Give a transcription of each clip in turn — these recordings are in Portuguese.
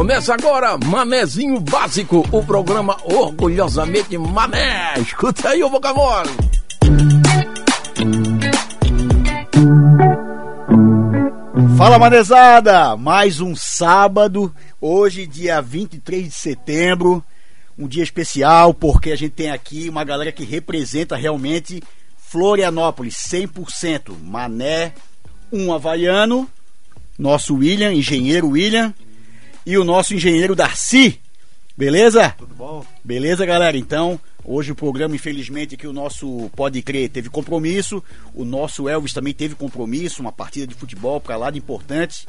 Começa agora Manezinho Básico, o programa orgulhosamente mané. Escuta aí o vocabulário. Fala manezada! Mais um sábado, hoje dia 23 de setembro, um dia especial porque a gente tem aqui uma galera que representa realmente Florianópolis 100%. Mané, um havaiano, nosso William, engenheiro William, e o nosso engenheiro Darcy. Beleza? Tudo bom? Beleza, galera? Então, hoje o programa, infelizmente, que o nosso Pode Crer teve compromisso, o nosso Elvis também teve compromisso, uma partida de futebol para lá de importante.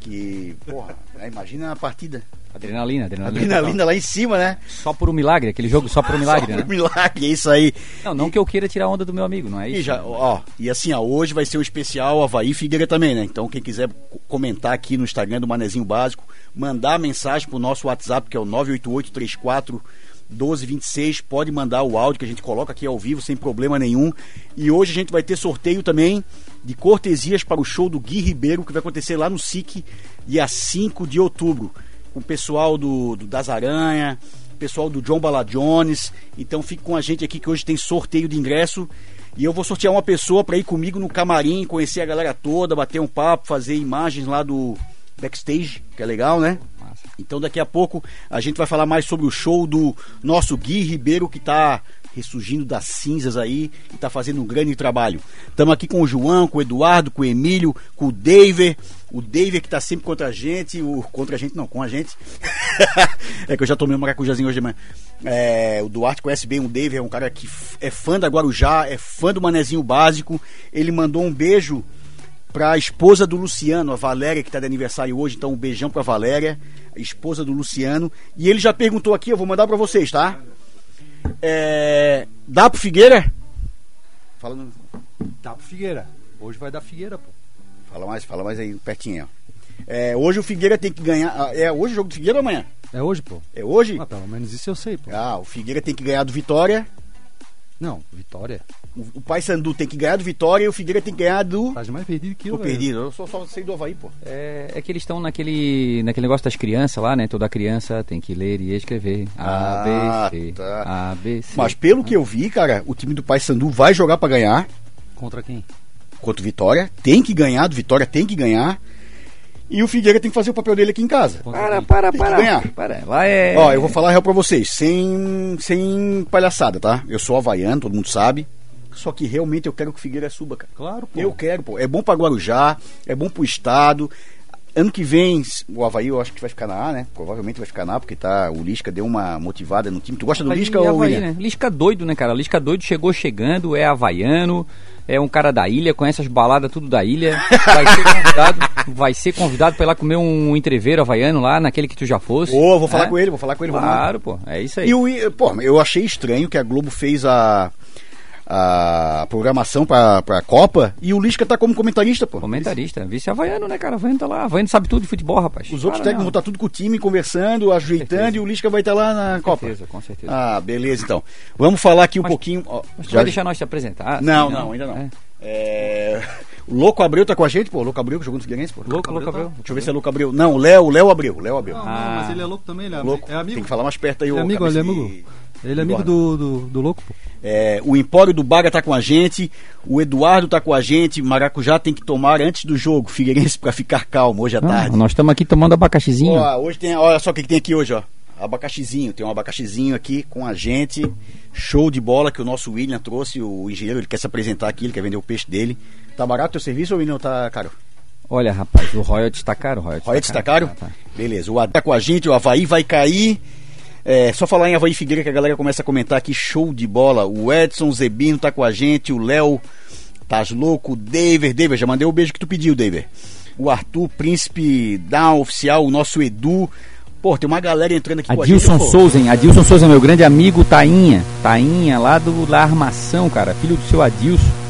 Que, porra, né, imagina a partida. Adrenalina, adrenalina. Adrenalina lá em cima, né? Só por um milagre, aquele jogo só por um milagre, Só né? por milagre, é isso aí. Não, não que eu queira tirar onda do meu amigo, não é isso? E, já, ó, e assim, ó, hoje vai ser um especial Havaí e Figueira também, né? Então, quem quiser co- comentar aqui no Instagram do Manezinho Básico, mandar mensagem pro nosso WhatsApp, que é o 98834 1226, pode mandar o áudio que a gente coloca aqui ao vivo sem problema nenhum. E hoje a gente vai ter sorteio também de cortesias para o show do Gui Ribeiro, que vai acontecer lá no SIC, dia 5 de outubro, com o pessoal do, do Das Aranha, pessoal do John Bala Jones. Então fique com a gente aqui que hoje tem sorteio de ingresso. E eu vou sortear uma pessoa para ir comigo no camarim, conhecer a galera toda, bater um papo, fazer imagens lá do backstage, que é legal, né? Então daqui a pouco a gente vai falar mais sobre o show do nosso Gui Ribeiro que está ressurgindo das cinzas aí e está fazendo um grande trabalho. Estamos aqui com o João, com o Eduardo, com o Emílio, com o David. O David que está sempre contra a gente, o contra a gente não, com a gente. é que eu já tomei um maracujazinho hoje de manhã. É, o Duarte conhece bem o David, é um cara que é fã da Guarujá, é fã do Manezinho Básico. Ele mandou um beijo para a esposa do Luciano, a Valéria, que está de aniversário hoje, então um beijão para Valéria, a esposa do Luciano. E ele já perguntou aqui, eu vou mandar para vocês, tá? É, dá pro Figueira? Fala, no- Dá pro Figueira. Hoje vai dar Figueira, pô. fala mais, fala mais aí pertinho. ó. É, hoje o Figueira tem que ganhar. ah, É hoje o jogo do Figueira ou amanhã? É hoje, pô. É hoje? Ah, pelo menos isso eu sei, pô. Ah, o Figueira tem que ganhar do Vitória. Não, Vitória. O, Paysandu tem que ganhar do Vitória e o Figueira tem que ganhar do. Tá mais perdido que eu, Tô velho. perdido, eu só, só sei do Havaí, pô. É, é que eles estão naquele, naquele negócio das crianças lá, né? Toda criança tem que ler e escrever. A, Ah, B, C. tá. A, B, C. Mas pelo que eu vi, cara, o time do Paysandu vai jogar pra ganhar. Contra quem? contra o Vitória, tem que ganhar, do Vitória tem que ganhar. E o Figueira tem que fazer o papel dele aqui em casa. Para, para, Tem que para. ganhar. Para. Lá é. Ó, eu vou falar a real pra vocês, sem, sem palhaçada, tá? Eu sou havaiano, todo mundo sabe. Só que realmente eu quero que o Figueira suba, cara. Claro, pô. Eu quero, pô. É bom pra Guarujá, é bom pro estado. Ano que vem, o Havaí eu acho que vai ficar na A, né? Provavelmente vai ficar na A, porque tá, o Lisca deu uma motivada no time. Tu gosta do Havaí Lisca ou Havaí, né? Lisca doido, né, cara? Lisca doido chegou chegando, é havaiano, é um cara da ilha, conhece as baladas tudo da ilha. Vai ser convidado, vai ser convidado pra ir lá comer um entreveiro havaiano lá, naquele que tu já fosse. Ô, vou falar É? com ele, vou falar com ele. Claro, pô, é isso aí. E o, pô, eu achei estranho que a Globo fez a, a programação pra, pra Copa e o Lisca tá como comentarista, pô. Comentarista, vice havaiano, né, cara? Havaiano tá lá, havaiano sabe tudo de futebol, rapaz. Os outros técnicos não. vão estar tudo com o time, conversando, ajeitando e o Lisca vai estar lá na Com Copa. certeza, com certeza. Ah, beleza então. Vamos falar aqui um Mas- pouquinho. ó, Mas tu já- vai deixar nós te apresentar? Não, assim, não, ainda não. É. É, O Louco Abreu tá com a gente, pô. O Louco Abreu que jogou no Figueirense, pô. Louco, louco, Abreu. Deixa eu ver se é Louco Abreu. Não, o Léo, o Léo Abreu. Léo Abreu. Não, Ah. não, mas ele é louco também, ele é, Louco. é amigo. Tem que falar mais perto aí, é amigo, ele é amigo. Ele é amigo do, do, do louco, pô. É, o Empório do Baga tá com a gente, o Eduardo tá com a gente, Maracujá tem que tomar antes do jogo, Figueirense pra ficar calmo hoje à Não, tarde. nós estamos aqui tomando abacaxizinho. Ó, hoje tem, olha só o que, tem aqui hoje, ó. Abacaxizinho, tem um abacaxizinho aqui com a gente. Show de bola que o nosso William trouxe, o engenheiro, ele quer se apresentar aqui, ele quer vender o peixe dele. Tá barato o teu serviço ou William tá caro? Olha, rapaz, o royalties tá caro, o royalties Royalties tá caro? Tá, tá. Beleza, o Adá tá com a gente, o Havaí vai cair. É, só falar em Havaí Figueira que a galera começa a comentar aqui, show de bola. O Edson Zebino tá com a gente, o Léo Tás louco, o David, David, já mandei o beijo que tu pediu, David. O Arthur, Príncipe Down Oficial, o nosso Edu. Pô, tem uma galera entrando aqui com a gente. Adilson. Souza, hein? Adilson Souza, meu grande amigo, Tainha. Tainha, lá do La Armação, cara. Filho do seu Adilson.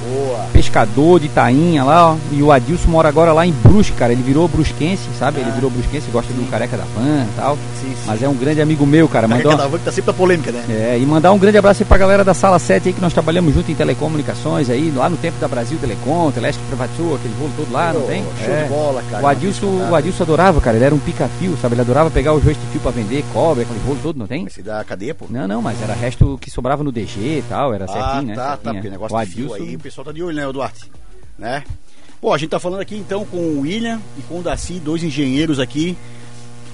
Pescador de Itainha lá, ó. E o Adilson mora agora lá em Brusque, cara. Ele virou brusquense, sabe? Ele virou brusquense, gosta do careca da van e tal. Sim, sim. Mas é um grande amigo meu, cara. Mandou, cada van que tá sempre na polêmica, né? é, e mandar um grande abraço aí pra galera da Sala 7 aí, que nós trabalhamos junto em telecomunicações aí, lá no tempo da Brasil Telecom, Teleste Privatizou, aquele rolo todo lá, não Pô, tem? Show É. de bola, cara. O Adilson, o Adilson adorava, cara. Ele era um pica-fio, sabe? Ele adorava pegar rostos de fio pra vender, cobre, aquele rolo todo, não tem? Ser da cadeia, pô. Não, não, mas era resto que sobrava no DG e tal, era ah, certinho, né? tá, tá, Certinho, porque é. negócio o Adilson, aí, o pessoal tá de olho, né, Duarte? Né? Pô, a gente tá falando aqui então com o William e com o Darcy, dois engenheiros aqui.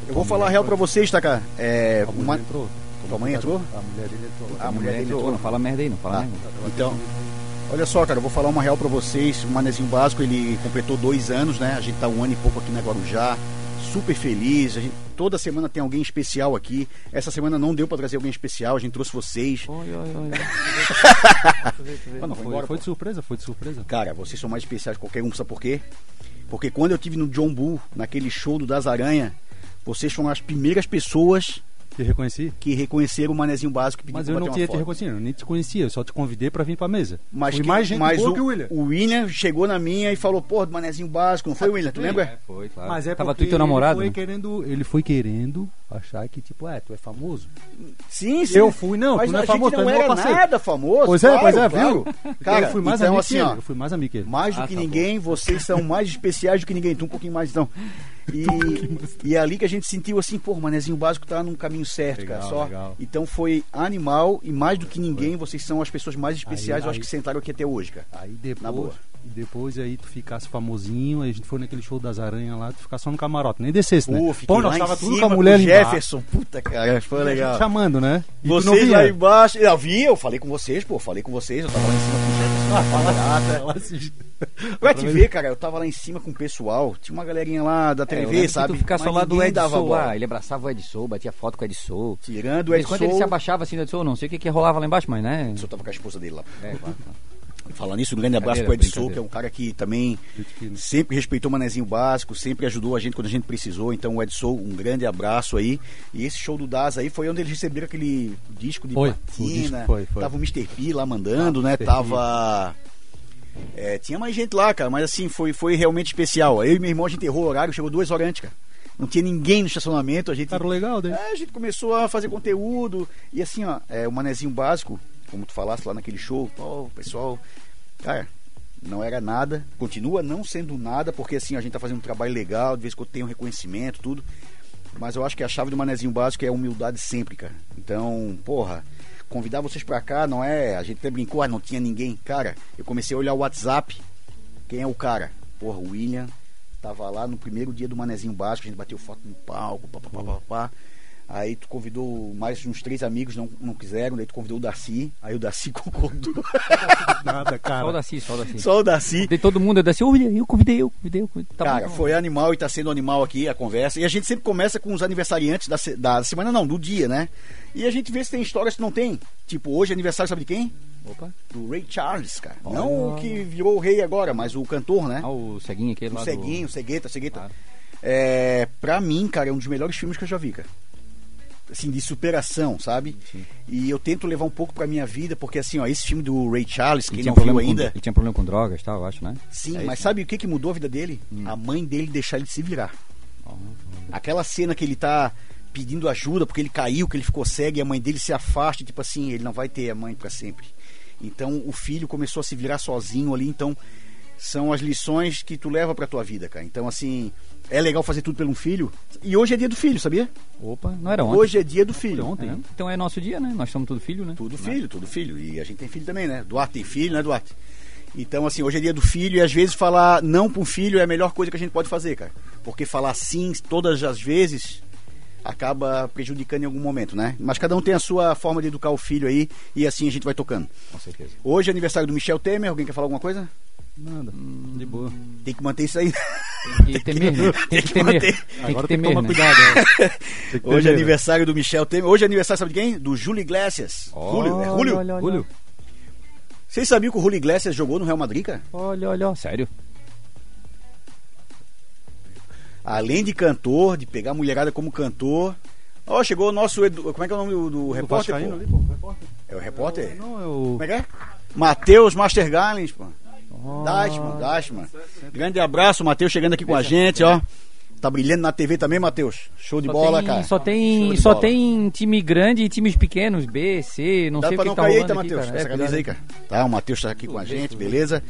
Eu vou falar a real pra vocês, tá, cara? É, uma... entrou. Tua mãe entrou? A mulher dele entrou. A a mulher mulher entrou, entrou. não fala merda aí, não fala Ah, merda. então, olha só, cara, eu vou falar uma real pra vocês. O Manezinho Básico, ele completou dois anos, né? A gente tá um ano e pouco aqui na Guarujá. Super feliz. A gente- toda semana tem alguém especial aqui. Essa semana não deu pra trazer alguém especial, a gente trouxe vocês. Oi, oi, oi. Não, foi Foi, embora, foi pô. de surpresa, foi de surpresa. Cara, vocês são mais especiais que qualquer um, sabe por quê? Porque quando eu tive no John Bull, naquele show do Das Aranha, vocês foram as primeiras pessoas Te reconheci. que reconheceram o Manezinho Básico e pediram Mas eu não tinha te reconhecido, eu nem te conhecia, eu só te convidei pra vir pra mesa. Mas, que- mais gente mas o, que o William. o William chegou na minha e falou, pô, do Manezinho Básico, não foi, William? Tu lembra? É, foi, claro. Mas é Tava tu porque e teu namorado, Ele né? foi, querendo, ele foi querendo achar que, tipo, é, tu é famoso. Sim, sim. Eu fui, não, mas tu não é a famoso, gente tu é não meu era parceiro. nada famoso. Pois é, claro, pois é, claro. viu? Cara, eu fui mais então amigo assim, que ó, Eu fui mais amigo que ele. mais do Ah, que tá ninguém, vocês são mais especiais do que ninguém. Tu um pouquinho mais, então. E, e é ali que a gente sentiu assim, pô, o Manezinho Básico tá num caminho certo, Legal, cara. Só. legal. Então foi animal e mais do que ninguém, vocês são as pessoas mais especiais, Aí- eu acho aí- que sentaram aqui até hoje, cara. Aí Na boa. Depois, e depois aí tu ficasse famosinho, aí a gente foi naquele show das aranhas lá, tu ficasse só no camarote, nem descesse, né? Pô, Pô, nós lá tava tudo com a mulher ali embaixo. Jefferson. Puta, cara, foi E legal. chamando, né? E Vocês lá embaixo. Eu vi, eu falei com vocês, pô, falei com vocês, eu tava lá em cima com o Jefferson. Ah, fala assim. Pra te ver, cara, eu tava lá em cima com o pessoal, tinha uma galerinha lá da É, TV, que sabe? Tu ficasse ao lado do Ed lá, ele abraçava o Ed Sou, batia foto com o Ed Sou. Tirando o Mas Ed quando ele se abaixava assim do Ed Sou, não sei o que que rolava lá embaixo, mas né? o tava com a esposa dele lá. É, claro. Falando nisso, um grande abraço pro Brincadeira, Ed Sou, que é um cara que também sempre respeitou o manezinho básico, sempre ajudou a gente quando a gente precisou. Então, o Ed Sou, um grande abraço aí. E esse show do Das aí foi onde eles receberam aquele disco de Foi, o platina. foi, foi. Tava o Mr. P lá mandando, Ah, né? Mr. Tava. é, tinha mais gente lá, cara, mas assim, foi, foi realmente especial. Eu e meu irmão, a gente errou o horário, chegou duas horas antes, cara. Não tinha ninguém no estacionamento, a gente. Cara legal, né? É, a gente começou a fazer conteúdo. E assim, ó, é, o manezinho básico, como tu falaste lá naquele show, ó, o pessoal, cara, não era nada, continua não sendo nada, porque assim, a gente tá fazendo um trabalho legal, de vez em quando tem um reconhecimento, tudo. Mas eu acho que a chave do manezinho básico é humildade sempre, cara. Então, porra, convidar vocês pra cá não é. A gente até brincou, ah, não tinha ninguém. Cara, eu comecei a olhar o WhatsApp. Quem é o cara? Porra, o William. Tava lá no primeiro dia do Manezinho Básico, a gente bateu foto no palco, pá, pá, pá, pá, pá. Aí tu convidou mais uns três amigos, não, não quiseram, daí tu convidou o Darcy, aí o Darcy concordou. Nada, Só o cara. Daci, só o Daci. Só o Darcy. Convidei todo mundo, eu Daci, olha, eu convidei, eu convidei, eu convidei. Tá Cara, bom. foi animal e tá sendo animal aqui a conversa. E a gente sempre começa com os aniversariantes da, da semana, não, do dia, né? E a gente vê se tem histórias que não tem. Tipo, hoje é aniversário, sabe de quem? Opa. Do Ray Charles, cara. Não o que virou o rei agora, mas o cantor, né? Ah, o ceguinho aquele O lá Ceguinho, do... Cegueta, Cegueta. Claro. É, pra mim, cara, é um dos melhores filmes que eu já vi, cara. Assim, de superação, sabe? Sim. E eu tento levar um pouco pra minha vida, porque assim, ó, esse filme do Ray Charles, Ele quem tinha, não viu problema com, ainda. ele tinha problema com drogas e tal, eu acho, né? Sim, É mas isso, sabe o que, que mudou a vida dele? A mãe dele deixar ele se virar. Aquela cena que ele tá pedindo ajuda porque ele caiu, que ele ficou cego e a mãe dele se afasta, tipo assim, ele não vai ter a mãe pra sempre. Então o filho começou a se virar sozinho ali, então são as lições que tu leva pra tua vida, cara. Então assim, é legal fazer tudo pelo um filho. E hoje é dia do filho, sabia? Opa, não era ontem. Hoje é dia do filho. ontem. É, Então é nosso dia, né? Nós somos tudo filho, né? Tudo Né? filho, tudo filho. E a gente tem filho também, né? Duarte tem filho, né, Duarte? Então, assim, hoje é dia do filho e às vezes falar não para um filho é a melhor coisa que a gente pode fazer, cara. Porque falar sim todas as vezes acaba prejudicando em algum momento, né? Mas cada um tem a sua forma de educar o filho aí e assim a gente vai tocando. Com certeza. Hoje é aniversário do Michel Temer. Alguém quer falar alguma coisa? Nada. De boa. Tem que manter isso aí. E temer, né? Tem que que temer. manter. Tem Agora que tem que temer, tomar né? cuidado. né? Tem que ter Hoje é medo. aniversário do Michel Temer. Hoje é aniversário, sabe de quem? Do Júlio Iglesias. Julio, é Julio? Olha, olha, Julio. Vocês sabiam que o Julio Iglesias jogou no Real Madrid, cara? olha, olha, olha. Sério? Além de cantor, de pegar a mulherada como cantor. Ó, chegou o nosso. Edu... Como é que é o nome do, do O repórter? Pô? ali, pô, repórter. É o repórter? Não, é o... Como é que é? Matheus Master Gallens, pô. Dashman, Dashman. Grande abraço, Matheus chegando aqui com a gente, ó. Tá brilhando na TV também, Matheus? Show de Só bola, tem, cara. Só tem, só bola. tem time grande e times pequenos, B, C, não Dá sei o que não tá cair rolando tá, Matheus? Essa É, camisa aí, cara. Tá, o Matheus tá aqui com a gente, beleza?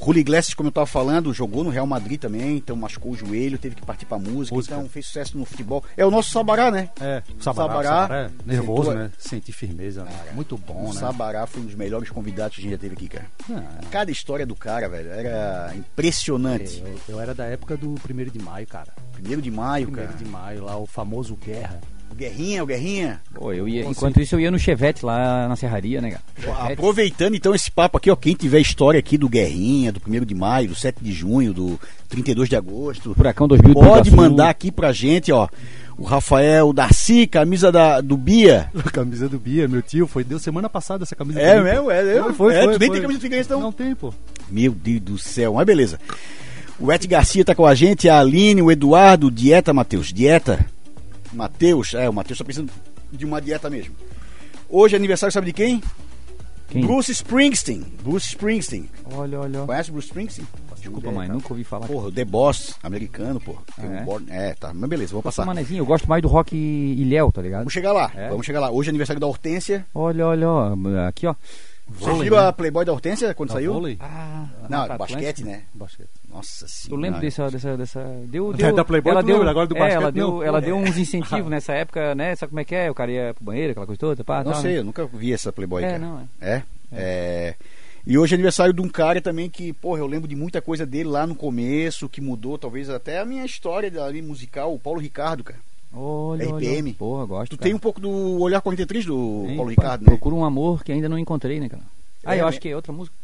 O Julio Iglesias, como eu tava falando, jogou no Real Madrid também, então machucou o joelho, teve que partir pra música, Música. então fez sucesso no futebol. É o nosso Sabará, né? É, o Sabará, Sabará. Sabará é nervoso, Sentou- né? Sentir firmeza, né? Muito bom, o né? Sabará foi um dos melhores convidados que a gente já teve aqui, cara. Ah, Cada história do cara, velho, era impressionante. eu, eu era da época do 1 de maio, cara. Primeiro de maio, 1 cara. de maio, lá o famoso Guerra. O Guerrinha, o Guerrinha. Pô, eu ia, enquanto isso eu ia no Chevette lá na serraria, né, cara? Aproveitando então esse papo aqui, ó, quem tiver história aqui do Guerrinha, do 1 de maio, do 7 de junho, do 32 de agosto, Furacão 2000 pode mandar aqui pra gente, ó. O Rafael Darcy, camisa da, do Bia. Camisa do Bia, meu tio, foi deu semana passada essa camisa É do Bia, mesmo? É, Foi, foi, é, foi, tu nem foi. tem camisa do Figueirense, então? Não tem, pô. Meu Deus do céu, mas beleza. O Et Garcia tá com a gente, a Aline, o Eduardo, dieta, Matheus, dieta. Matheus, é, o Matheus tá precisando de uma dieta mesmo. Hoje é aniversário, sabe de quem? Quem? Bruce Springsteen. Bruce Springsteen. Olha, olha. Conhece Bruce Springsteen? Desculpa, mãe, nunca ouvi falar. Porra, The Boss, americano, pô. Um é? born- é, tá, mas beleza, Passar. passar. Manezinho, eu gosto mais do rock ilhéu, tá ligado? Vamos chegar lá, É? vamos chegar lá. Hoje é aniversário da Hortência. Olha, olha, ó. Aqui, ó. Você Vôlei, viu né? a Playboy da Hortência quando Da saiu? vôlei? Ah, Não, Mata basquete, né? Basquete. Nossa Eu senhora. lembro dessa, dessa, dessa. Deu, Da- deu, da Playboy ela deu, lembra, agora do é, basquete ela deu, não. ela deu uns incentivos nessa época, né? Sabe como é que é? O cara ia pro banheiro, aquela coisa toda, pá, Não tal, sei, né? eu nunca vi essa Playboy, É, cara. não, é. É? É. E hoje é aniversário de um cara também que, porra, eu lembro de muita coisa dele lá no começo, que mudou talvez até a minha história ali musical, o Paulo Ricardo, cara. Olha, RPM. olha. Porra, gosto. Tu cara. tem um pouco do Olhar 43 do Paulo Ricardo, né? Procura um amor que ainda não encontrei, né, cara? Ah, É, eu né? acho que é outra música.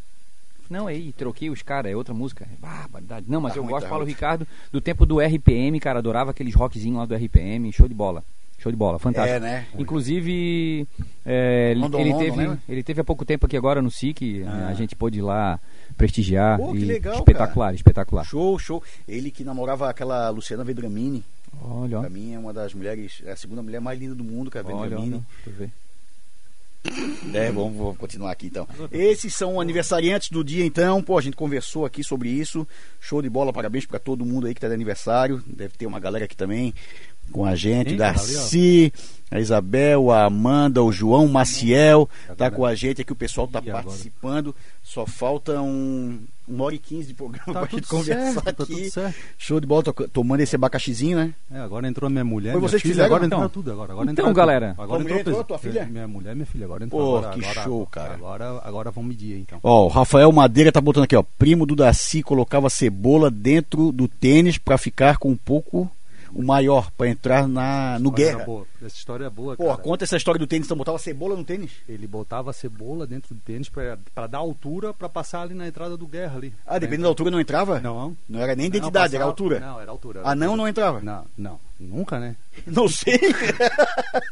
Não, aí, troquei os caras, é outra música. Barbaridade. Não, mas Tá eu ruim, gosto tá do Paulo ruim. Ricardo do tempo do RPM, cara. Adorava aqueles rockzinhos lá do RPM. Show de bola. Show de bola, fantástico. É, né? Inclusive, é, ele, London, ele London, teve, né? ele teve há pouco tempo aqui agora no SIC. Ah. A gente pôde ir lá prestigiar. Pô, que legal, espetacular, espetacular. Show, show. Ele que namorava aquela Luciana Vedramini. Olha. Pra mim é uma das mulheres, é a segunda mulher mais linda do mundo, cara, Olha, Vedramini. olha. Deixa eu ver. É, vamos, vamos continuar aqui então. Esses são aniversariantes do dia então. Pô, a gente conversou aqui sobre isso. Show de bola, parabéns pra todo mundo aí que tá de aniversário. Deve ter uma galera aqui também com a gente. Sim, Darcy, a Isabel, a Amanda, o João, o Maciel. Tá com a gente aqui, o pessoal tá participando. Só falta um, uma hora e quinze de programa Tá pra gente conversar certo, tá aqui. tudo certo. Show de bola, tô tomando esse abacaxizinho, né? É, agora entrou a minha mulher. Foi vocês que filha, fizeram, agora então? entrou tudo agora. agora Então, entrou galera. Agora entrou, entrou tua filha? Minha mulher, minha filha, agora entrou. Pô, agora, que agora, show, cara. Agora, agora vamos medir então. Ó, o Rafael Madeira tá botando aqui, ó. Primo do Daci colocava cebola dentro do tênis pra ficar com um pouco o maior, pra entrar na, no guerra. boa. Essa história é boa, Pô, cara. conta essa história do tênis, então botava cebola no tênis? Ele botava a cebola dentro do tênis pra dar altura pra passar ali na entrada do guerra ali. Ah, dependendo da altura não entrava? Não. Não era nem Não, identidade, era passava- altura. Não, era altura. era Ah, não, altura. não entrava? Não, não. Nunca, né? Não sei.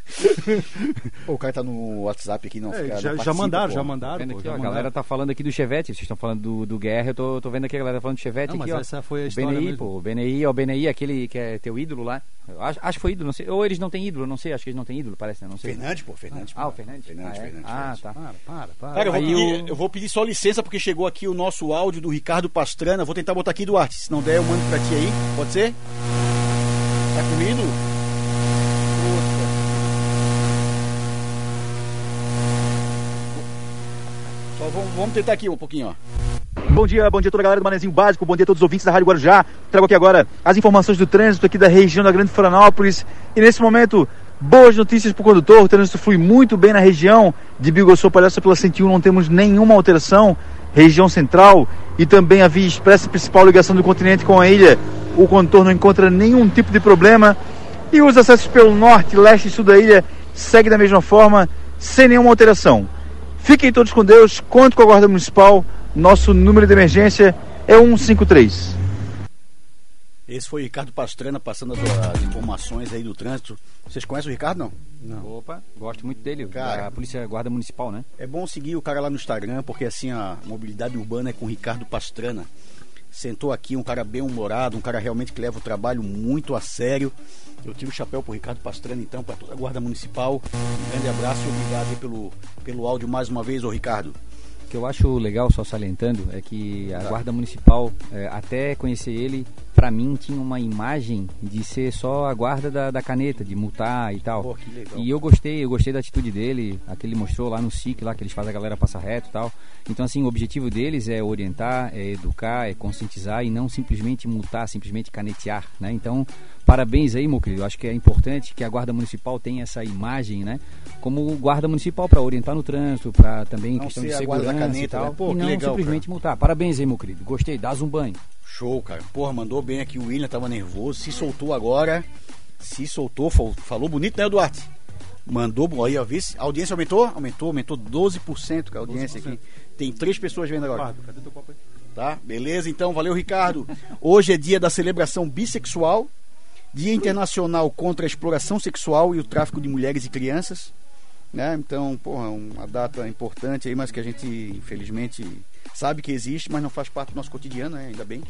Pô, o cara tá no WhatsApp aqui, não. É, fica- não já, já participa, mandaram, pô. já mandaram. Pô, aqui, já ó, a mandaram. galera tá falando aqui do Chevette, vocês estão falando do, do Guerra, eu tô, tô vendo aqui a galera falando do Chevette Não, aqui, mas ó. essa foi a o história BNI, mesmo. pô, o BNI, ó, o BNI, aquele que é teu ídolo lá. Eu acho, acho que foi ídolo, não sei. Ou eles não têm ídolo, não sei, acho que eles não têm ídolo, parece, né? Não sei. Fernandes, pô, Fernandes. Ah, pô. o Fernandes? Fernandes, ah, é? Fernandes, ah tá. Para, para, para. Cara, eu vou, pedir, o- eu vou pedir só licença porque chegou aqui o nosso áudio do Ricardo Pastrana. Vou tentar botar aqui, Duarte. Se não der, eu mando pra ti aí. Pode ser? Tá comigo? Só vamos, vamos tentar aqui um pouquinho, ó. Bom dia, bom dia a toda a galera do Manezinho Básico, bom dia a todos os ouvintes da Rádio Guarujá. Trago aqui agora as informações do trânsito aqui da região da Grande Florianópolis. E nesse momento, boas notícias para o condutor. O trânsito flui muito bem na região de Bigosô Palhaça pela 101, não temos nenhuma alteração. Região central e também a via expressa principal ligação do continente com a ilha. O contorno não encontra nenhum tipo de problema. E os acessos pelo norte, leste e sul da ilha segue da mesma forma, sem nenhuma alteração. Fiquem todos com Deus, conto com a Guarda Municipal. Nosso número de emergência é 153. Esse foi o Ricardo Pastrana passando as, as informações aí do trânsito. Vocês conhecem o Ricardo, não? Não. Opa, gosto muito dele, Cara. da Polícia Guarda Municipal, né? É bom seguir o cara lá no Instagram, porque assim a mobilidade urbana é com o Ricardo Pastrana. Sentou aqui, um cara bem humorado, um cara realmente que leva o trabalho muito a sério. Eu tiro o chapéu pro Ricardo Pastrana, então, para toda a Guarda Municipal. Um grande abraço e obrigado pelo, pelo áudio mais uma vez, ô Ricardo. O que eu acho legal, só salientando, é que a Guarda Municipal, é, até conhecer ele, pra mim tinha uma imagem de ser só a guarda da, da caneta, de multar e tal. Pô. E eu gostei, eu gostei da atitude dele, a que ele mostrou lá no SIC, lá que eles fazem a galera passar reto e tal. Então, assim, o objetivo deles é orientar, é educar, é conscientizar e não simplesmente multar, simplesmente canetear, né? Então, parabéns aí, meu querido. Eu acho que é importante que a Guarda Municipal tenha essa imagem, né? Como guarda municipal para orientar no trânsito, para também Não questão de segurança caneta, e tal. né? Pô, e não legal, simplesmente multar. Parabéns aí, meu querido. Gostei, dás um banho. Show, cara. Porra, mandou bem aqui. O William tava nervoso. Se soltou agora. Se soltou. fal- Falou bonito, né, Duarte? Mandou bom. Aí, ó. Vê se a audiência aumentou? Aumentou, aumentou 12% com a audiência aqui. Tem três pessoas vendo agora. Ricardo, cadê teu copo aí? Tá? Beleza, então. Valeu, Ricardo. Hoje é dia da celebração bissexual. Dia Internacional contra a Exploração Sexual e o Tráfico de Mulheres e Crianças. Né? Então, porra, uma data importante aí, mas que a gente, infelizmente, sabe que existe, mas não faz parte do nosso cotidiano, né? ainda bem.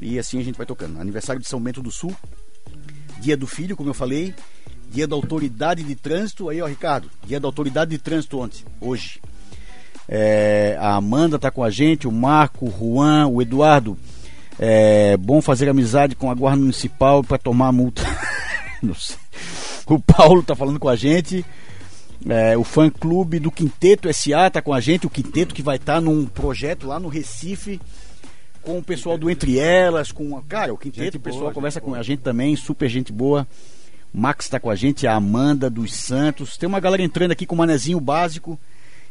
E assim a gente vai tocando. Aniversário de São Bento do Sul. Dia do Filho, como eu falei. Dia da Autoridade de Trânsito. Aí, ó, Ricardo. Dia da Autoridade de Trânsito ontem, hoje. É, a Amanda tá com a gente, o Marco, o Juan, o Eduardo. É bom fazer amizade com a Guarda Municipal para tomar a multa. Não sei. O Paulo tá falando com a gente. É, o fã clube do Quinteto SA tá com a gente. O Quinteto que vai estar num projeto lá no Recife com o pessoal do Entre Elas. com a- Cara, o Quinteto, Gente o pessoal boa, conversa com boa. a gente também. Super gente boa. Max tá com a gente, a Amanda dos Santos. Tem uma galera entrando aqui com o manezinho básico.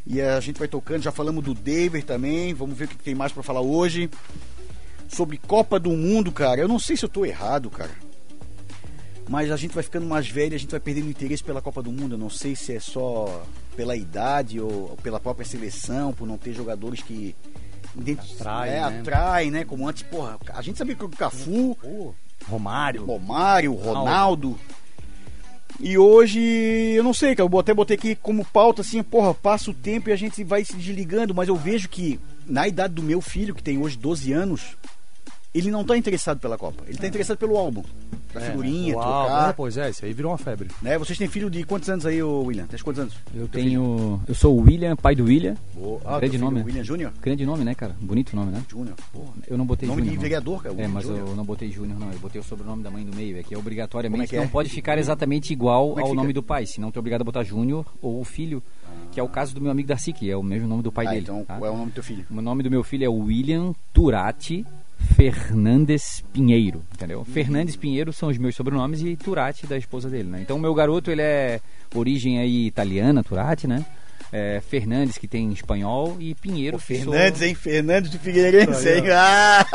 E a gente vai tocando, já falamos do David também. Vamos ver o que tem mais pra falar hoje. Sobre Copa do Mundo, cara. Eu não sei se eu tô errado, cara. Mas a gente vai ficando mais velho, a gente vai perdendo interesse pela Copa do Mundo. Eu não sei se é só pela idade ou pela própria seleção, por não ter jogadores que Atrai, é, né? atrai, né? Como antes, porra, a gente sabia que o Cafu, Romário. Romário, Ronaldo. E hoje, eu não sei, cara, eu até botei aqui como pauta assim, porra, passa o tempo e a gente vai se desligando, mas eu vejo que na idade do meu filho, que tem hoje 12 anos, ele não tá interessado pela Copa. Ele tá interessado pelo álbum. Da figurinha, Uau, trocar. é, pois é, isso aí virou uma febre. Né? Vocês têm filho de quantos anos aí, William? Tem quantos anos? Eu tenho. Eu sou o William, pai do William. Boa. Grande teu filho, nome? William Júnior? Grande nome, né, cara? Bonito nome, né? Júnior. Eu não botei Nome Júnior. de não. vereador, cara. É, William mas Júnior. eu não botei Júnior, não. Eu botei o sobrenome da mãe do meio. É que obrigatoriamente é que é? não pode ficar exatamente igual é que ao nome do pai. Senão tu é obrigado a botar Júnior ou o filho, que é o caso do meu amigo Darcy, que é o mesmo nome do pai Ah, dele. então tá? qual é o nome do teu filho? O nome do meu filho é William Turati Fernandes Pinheiro, entendeu? Fernandes Pinheiro são os meus sobrenomes e Turati da esposa dele, né? Então o meu garoto, ele é origem aí italiana, Turati, né? É, Fernandes, que tem espanhol, e Pinheiro, Ô, que sou- Fernandes, hein? Fernandes do Figueirense, hein? Ah!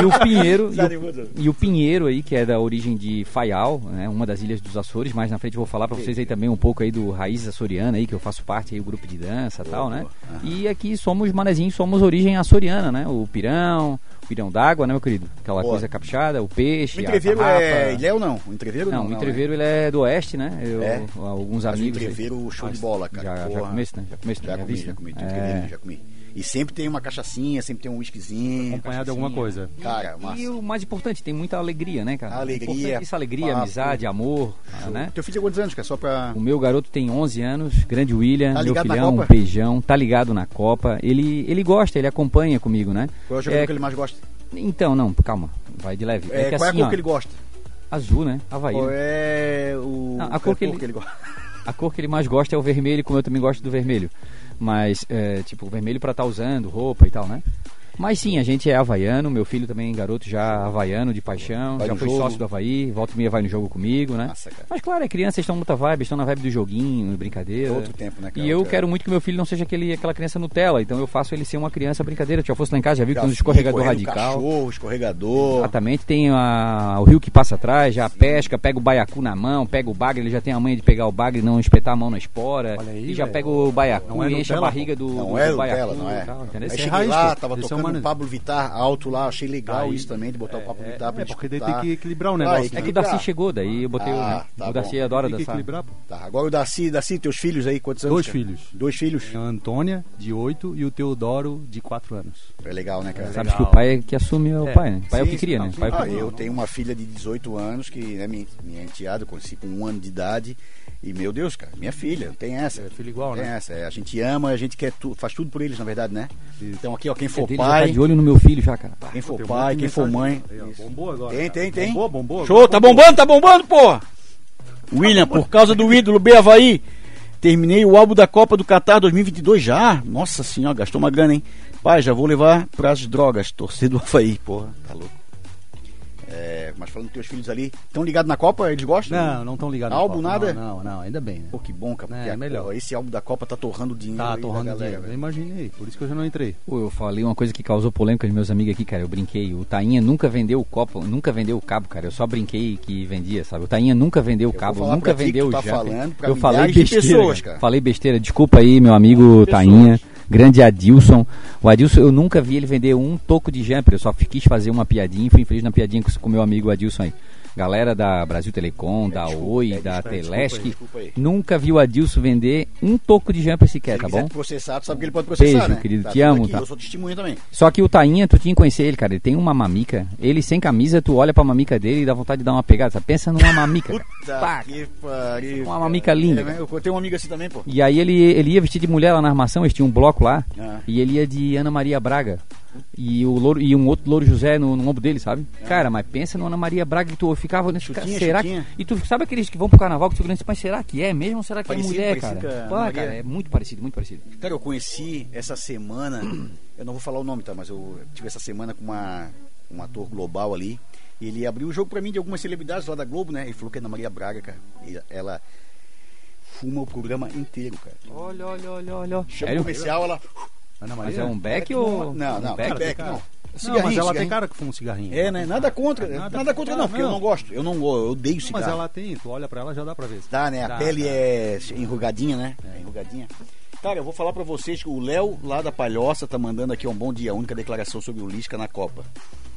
E o Pinheiro, e o, e o Pinheiro aí, que é da origem de Faial, né, uma das ilhas dos Açores. Mais na frente vou falar pra vocês aí também um pouco aí do Raízes Açoriana aí, que eu faço parte aí do grupo de dança e tal, né? E aqui somos manezinhos, somos origem açoriana, né? O pirão, o pirão d'água, né, meu querido? Aquela Boa. coisa caprichada, o peixe, O entreveiro é Ilhéu não? O entreveiro não? Não, o entreveiro ele é do oeste, né? Eu, É? Alguns Mas o amigos. aí. entreveiro, show de bola, cara. Já, já Porra. comeste, né? Já comeste, Já né? comi, já né? comi. É. Tem entreveiro, já comi. E sempre tem uma cachaçinha, sempre tem um whiskyzinho. Acompanhado de alguma coisa. Cara, massa. E o mais importante, tem muita alegria, né, cara? Alegria, É isso, alegria, papo. amizade, amor, né? Teu filho tem quantos anos, cara? Só pra... O meu garoto tem 11 anos, grande William, Tá meu filhão, um beijão, tá ligado na Copa. Ele, ele gosta, ele acompanha comigo, né? Qual é o jogador É, que ele mais gosta? Então, não, calma, vai de leve. É, É, que qual é a assim, cor ó, que ele gosta? azul, né? Havaí. Qual é o... Não, a cor que ele- gosta? A cor que ele mais gosta é o vermelho, como eu também gosto do vermelho. Mas, é, tipo, vermelho pra estar usando, roupa e tal, né? Mas sim, a gente é havaiano, meu filho também, garoto já havaiano de paixão, Vai já foi jogo. sócio do Havaí, volta e meia vai no jogo comigo, né? Nossa, cara. Mas claro, é criança, eles estão muita vibe, estão na vibe do joguinho, brincadeira. Outro tempo, né, cara? E eu Outro- quero muito que meu filho não seja aquele, aquela criança Nutella, então eu faço ele ser uma criança brincadeira. Tu já fosse lá em casa, já viu que tem um escorregador radical. Cachorro, escorregador. Exatamente, tem a- o rio que passa atrás, já pesca, pega o baiacu na mão, pega o bagre, ele já tem a manha de pegar o bagre e não espetar a mão na espora. Olha aí, e já velho. pega o baiacu Não é e enche a Nutella, barriga do, Não do, é do Nutella, baiacu não é. tal, entendeu? Aí Esse é cheguei raiz, lá, pô. tava Esse é o. Pablo Vittar alto lá, achei legal Aí- isso também, de botar o Pablo Vittar pra É, porque daí tem que equilibrar o Ah, negócio. É que né? o. Darcy chegou, daí eu botei Ah, o, tá o Darcy bom. adora Tem que dançar. equilibrar, pô. Tá, agora o Darcy, Darcy, teus filhos aí, quantos anos? Dois cara? filhos. Dois filhos? Tem a Antônia, de 8, e o Teodoro, de 4 anos. É legal, né, cara? Sabes que o pai é que assume é o É. pai, né? O pai é o que cria, né? sim. O pai é o Ah, que eu tenho uma filha de 18 anos que é minha, minha enteada, eu conheci com um ano de idade. E, meu Deus, cara, minha filha, tem essa. É filho igual, Tem né? essa. é, a gente ama, a gente quer tu, faz tudo por eles, na verdade, né? Então aqui, ó, quem for Ele já tá pai, de olho no meu filho já, cara. Quem for pai, quem for mãe. Bombou agora. Tem, tem, tem. Bombou, bombou. Show, tá bombando, tá bombando, porra! William, por causa do ídolo B Havaí, terminei o álbum da Copa do Catar 2022 já. Nossa senhora, gastou uma grana, hein? Pai, já vou levar pras drogas, torcer do Havaí, porra, tá louco. É, mas falando dos teus filhos ali, estão ligados na Copa? Eles gostam? Não, não estão ligados. Álbum, na Copa. nada? Não, não, não, ainda bem, né? Pô, que bom, cara. É, porque a- melhor. pô, esse álbum da Copa tá torrando dinheiro. Tá aí da torrando galera, dinheiro. Eu imaginei, por isso que eu já não entrei. Pô, eu falei uma coisa que causou polêmica nos meus amigos aqui, cara. Eu brinquei. O Tainha nunca vendeu o copo, nunca vendeu o cabo, cara. Eu só brinquei que vendia, sabe? O Tainha nunca vendeu o cabo, nunca que vendeu o tá falando pra Eu falei de besteira. pessoas, cara. cara. Falei besteira. Desculpa aí, meu amigo Tainha. Grande Adilson. O Adilson, eu nunca vi ele vender um toco de jumper. Eu só quis fazer uma piadinha e fui infeliz na piadinha com o meu amigo Adilson aí. Galera da Brasil Telecom, da desculpa, Oi, é, da Telesc, nunca viu Adilson vender um toco de jumper sequer, Se tá bom? processar, tu sabe que ele pode processar, Beijo, né? querido, Tá te amo, aqui, tá? Eu sou testemunha também. Só que o Tainha, tu tinha que conhecer ele, cara. Ele tem uma mamica. Ele sem camisa, tu olha pra mamica dele e dá vontade de dar uma pegada. Sabe? Pensa numa mamica. Puta Pá, que pariu. Uma mamica linda, É, eu tenho um amigo assim também, pô. E aí ele, ele ia vestir de mulher lá na armação, eles tinham um bloco lá. Ah. E ele ia de Ana Maria Braga. E, o louro, e um outro Louro José no, no ombro dele, sabe? Cara, mas pensa no Ana Maria Braga que tu ficava nesse cara, É. Será chutinha. que. E tu sabe aqueles que vão pro carnaval que tu grande, mas será que é mesmo? Ou será que Parecido, é mulher, parecido com a cara? Pô, cara, é muito parecido, muito parecido. Cara, eu conheci essa semana, eu não vou falar o nome, tá? Mas eu tive essa semana com uma, um ator global ali. E ele abriu o jogo pra mim de algumas celebridades lá da Globo, né? Ele falou que é Ana Maria Braga, cara. E ela fuma o programa inteiro, cara. Olha, olha, olha, olha. Chama o comercial, ela. Ana Mas Maria? é um beck É, ou. Não, não, um beck, beck? não. Não, Cigarrinho, mas ela tem cigarrinho. cara que fuma um cigarrinho. É, né? Nada contra. Nada Nada, contra, contra, não, porque eu não. não gosto. Eu não eu odeio cigarro. Mas ela tem, tu olha pra ela já dá pra ver. Dá, né? A Dá, pele dá. é enrugadinha, né? É enrugadinha. Cara, eu vou falar pra vocês que o Léo, lá da Palhoça, tá mandando aqui um bom dia, a única declaração sobre o Lisca na Copa.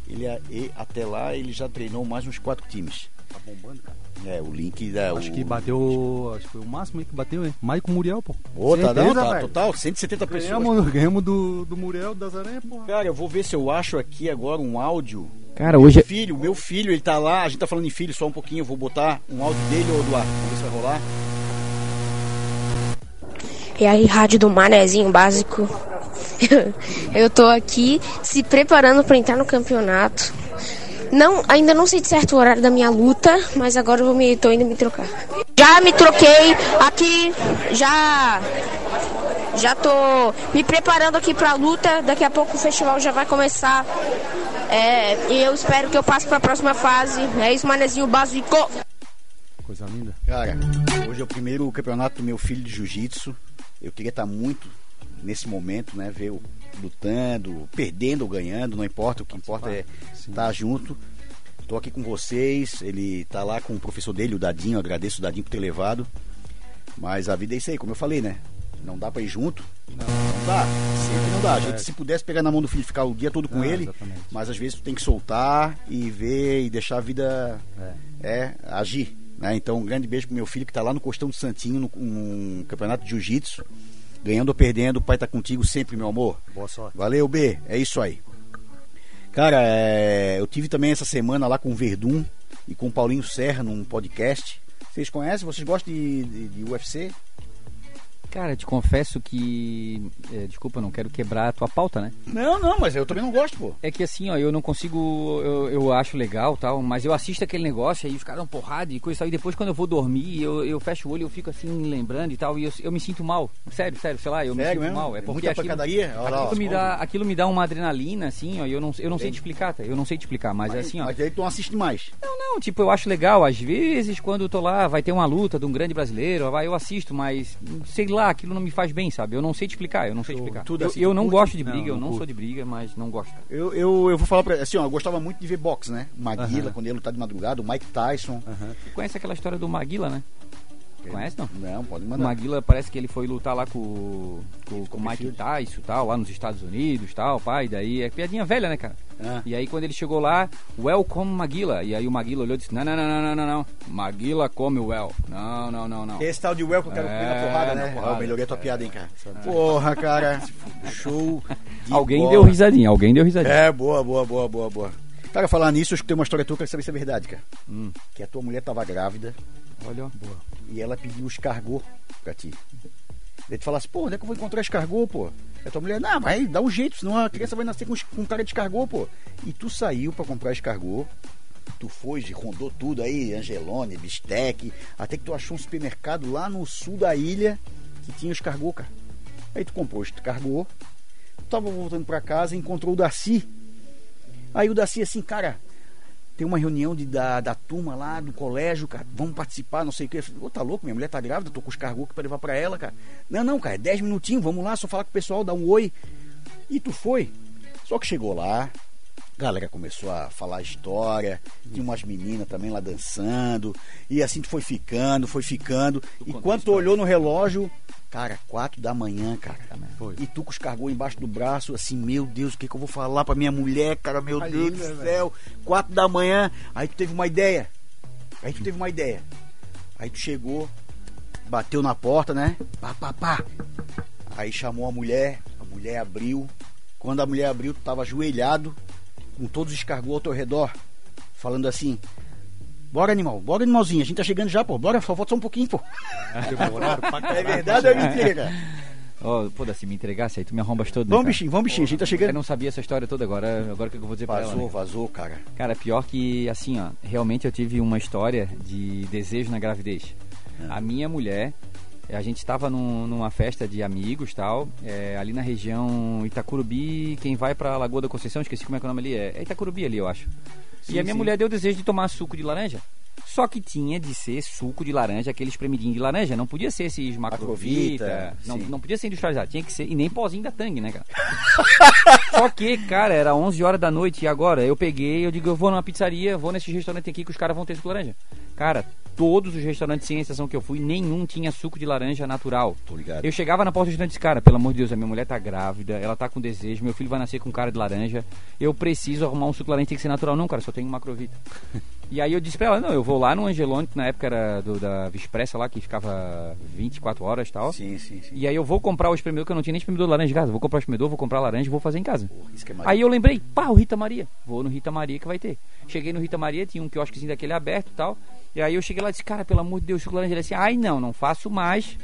Ele, é- e até lá, ele já treinou mais uns quatro times. Tá bombando, cara. É, o link da. Acho o... que bateu. Acho que foi o máximo aí que bateu, hein? Maicon Muriel, pô. Ô, tá, não, Certeza, tá velho. total, 170 pessoas. Ganhamos, ganhamos do, do Muriel das Aranhas, porra. Cara, eu vou ver se eu acho aqui agora um áudio. Cara, hoje. é- Meu filho, meu filho, ele tá lá, a gente tá falando em filho só um pouquinho, eu vou botar um áudio dele, ô Eduardo, vamos ver se vai rolar. E aí, rádio do Manezinho Básico. Eu tô aqui se preparando para entrar no campeonato. Não, ainda não sei de certo o horário da minha luta, mas agora eu vou me, tô indo me trocar. Já me troquei aqui, já já tô me preparando aqui pra luta. Daqui a pouco o festival já vai começar. É, e eu espero que eu passe pra próxima fase. É isso, Manezinho Básico. Coisa linda. Cara, hoje é o primeiro campeonato do meu filho de jiu-jitsu. Eu queria estar muito nesse momento, né? Ver o lutando, perdendo ou ganhando, não importa. O que importa é estar junto. Tô aqui com vocês. Ele tá lá com o professor dele, o Dadinho. Agradeço o Dadinho por ter levado. Mas a vida é isso aí, como eu falei, né? Não dá pra ir junto. Não, dá. Sempre não dá. A gente, se pudesse pegar na mão do filho e ficar o dia todo com Ah, ele, exatamente. mas às vezes tu tem que soltar e ver e deixar a vida é, agir. Né? Então, um grande beijo pro meu filho que tá lá no Costão do Santinho, no, num campeonato de jiu-jitsu. Ganhando ou perdendo, o pai tá contigo sempre, meu amor. Boa sorte. Valeu, B. É isso aí. Cara, é, eu tive também essa semana lá com o Verdun e com o Paulinho Serra num podcast. Vocês conhecem? Vocês gostam de, de, de UFC? Cara, te confesso que. é, desculpa, não quero quebrar a tua pauta, né? Não, não, mas eu também não gosto, pô. É que assim, ó, eu não consigo. Eu, eu acho legal tal, mas eu assisto aquele negócio aí, os caras dão porrada e coisa e depois, quando eu vou dormir, eu, eu fecho o olho eu fico assim, lembrando e tal. E eu, eu me sinto mal. Sério, sério, sei lá, eu me Sério sinto mesmo? mal. É É porque aquilo, pancadaria? Olha aquilo, me dá, aquilo me dá uma adrenalina, assim, ó. e Eu não, eu não sei te explicar, tá? Eu não sei te explicar, mas, Mas, assim, ó. mas daí tu não assiste mais. Não, não, tipo, eu acho legal. Às vezes, quando eu tô lá, vai ter uma luta de um grande brasileiro, vai, eu assisto, mas sei lá, aquilo não me faz bem, sabe? Eu não sei te explicar, eu não sei te explicar. tudo eu, assim, eu não curte? gosto de Não, briga, eu não não curto. sou de briga, mas não gosto. Eu, eu, eu vou falar pra. Assim, ó, eu gostava muito de ver boxe, né? Maguila, Aham. quando ele lutar de madrugada, o Mike Tyson. Aham. Tu conhece aquela história do Maguila, né? Conhece não? Não, pode O mandar. Maguila parece que ele foi lutar lá com, com, com o Mike. Tyson tal, lá nos Estados Unidos tal, pai. Daí é piadinha velha, né, cara? Ah. E aí quando ele chegou lá, welcome Maguila. E aí o Maguila olhou e disse: Não, não, não, não, não, não, não. Maguila come o well. Não, não, não, não. Esse tal de Well que eu quero comer na É, porrada, na né? porrada. Ó, melhorei a tua piada, hein, cara. Porra, cara. Show. de Alguém bola. deu risadinha, alguém deu risadinha. É, boa, boa, boa, boa, boa. Cara, falar nisso, eu escutei uma história tua, eu quero saber se é verdade, cara. Hum. Que a tua mulher tava grávida Olha, ó. e ela pediu o escargot pra ti. Daí tu falasse, pô, onde é que eu vou encontrar escargot, pô? E a tua mulher, não, vai, dá um jeito, senão a criança vai nascer com, com cara de escargot, pô. E tu saiu pra comprar escargot, tu foi, rondou tudo aí, Angelone, Bistec, até que tu achou um supermercado lá no sul da ilha que tinha escargot, cara. Aí tu comprou o escargot, tu tava voltando pra casa e encontrou o Darcy. Aí o Darcy assim, cara, tem uma reunião de, da, da turma lá do colégio, cara. Vamos participar, não sei o que. Eu falei, Ô, tá louco? Minha mulher tá grávida, tô com os cargos pra levar pra ela, cara. Não, não, cara, é 10 minutinhos, vamos lá, só falar com o pessoal, dar um oi. E tu foi. Só que chegou lá, a galera começou a falar a história, tinha umas meninas também lá dançando, e assim tu foi ficando, foi ficando. E contou quando tu olhou no relógio, cara, quatro da manhã, cara. Foi. E tu com os cargos embaixo do braço, assim, meu Deus, o que, que eu vou falar pra minha mulher, cara, meu Deus do céu. Quatro da manhã, aí tu teve uma ideia. Aí tu teve uma ideia. Aí tu chegou, bateu na porta, né? Pá, pá, pá. Aí chamou a mulher, a mulher abriu. Quando a mulher abriu, tu tava ajoelhado, com todos os cargos ao teu redor, falando assim. Bora, animal, bora, animalzinho, a gente tá chegando já, pô. Bora, só falta só um pouquinho, pô. É verdade ou é mentira? Ó, pô, se me entregasse aí, tu me arrombas todo. né, Vamos, bichinho, vamos, bichinho, a gente tá Eu chegando. não sabia essa história toda agora. Agora o que eu vou dizer pra ela? Vazou, né? vazou, cara. Cara, pior que, assim, ó, realmente eu tive uma história de desejo na gravidez. A minha mulher, a gente estava num- numa festa de amigos tal, é, ali na região Itacurubi, quem vai pra Lagoa da Conceição, esqueci como é que é o nome ali, é, é Itacurubi ali, eu acho. E a minha mulher deu desejo de tomar suco de laranja. Só que tinha de ser suco de laranja, aquele espremidinho de laranja. Não podia ser esses macrovita. Não, sim. não podia ser industrializado. Tinha que ser. E nem pozinho da Tang, né, cara? Só que, cara, era 11 horas da noite e agora eu peguei, eu digo, eu vou numa pizzaria, vou nesse restaurante aqui que os caras vão ter suco de laranja. Cara, todos os restaurantes sem exceção que eu fui, nenhum tinha suco de laranja natural. Eu chegava na porta do restaurante e disse, cara, pelo amor de Deus, a minha mulher tá grávida, ela tá com desejo, meu filho vai nascer com cara de laranja, eu preciso arrumar um suco de laranja, tem que ser natural. Não, cara, só tenho macrovita. E aí eu disse pra ela, não, eu vou lá no Angelone, que na época era do, da Vispressa lá, que ficava 24 horas e tal. Sim, sim, sim. E aí eu vou comprar o espremedor, que eu não tinha nem espremedor de laranja em casa. Vou comprar o espremedor, vou comprar laranja e vou fazer em casa. Porra, é Aí eu lembrei, pá, o Rita Maria. Vou no Rita Maria que vai ter. Cheguei no Rita Maria, tinha um quiosquezinho daquele aberto e tal. E aí eu cheguei lá e disse, cara, pelo amor de Deus, suco de laranja. Ele disse, ai não, não faço mais.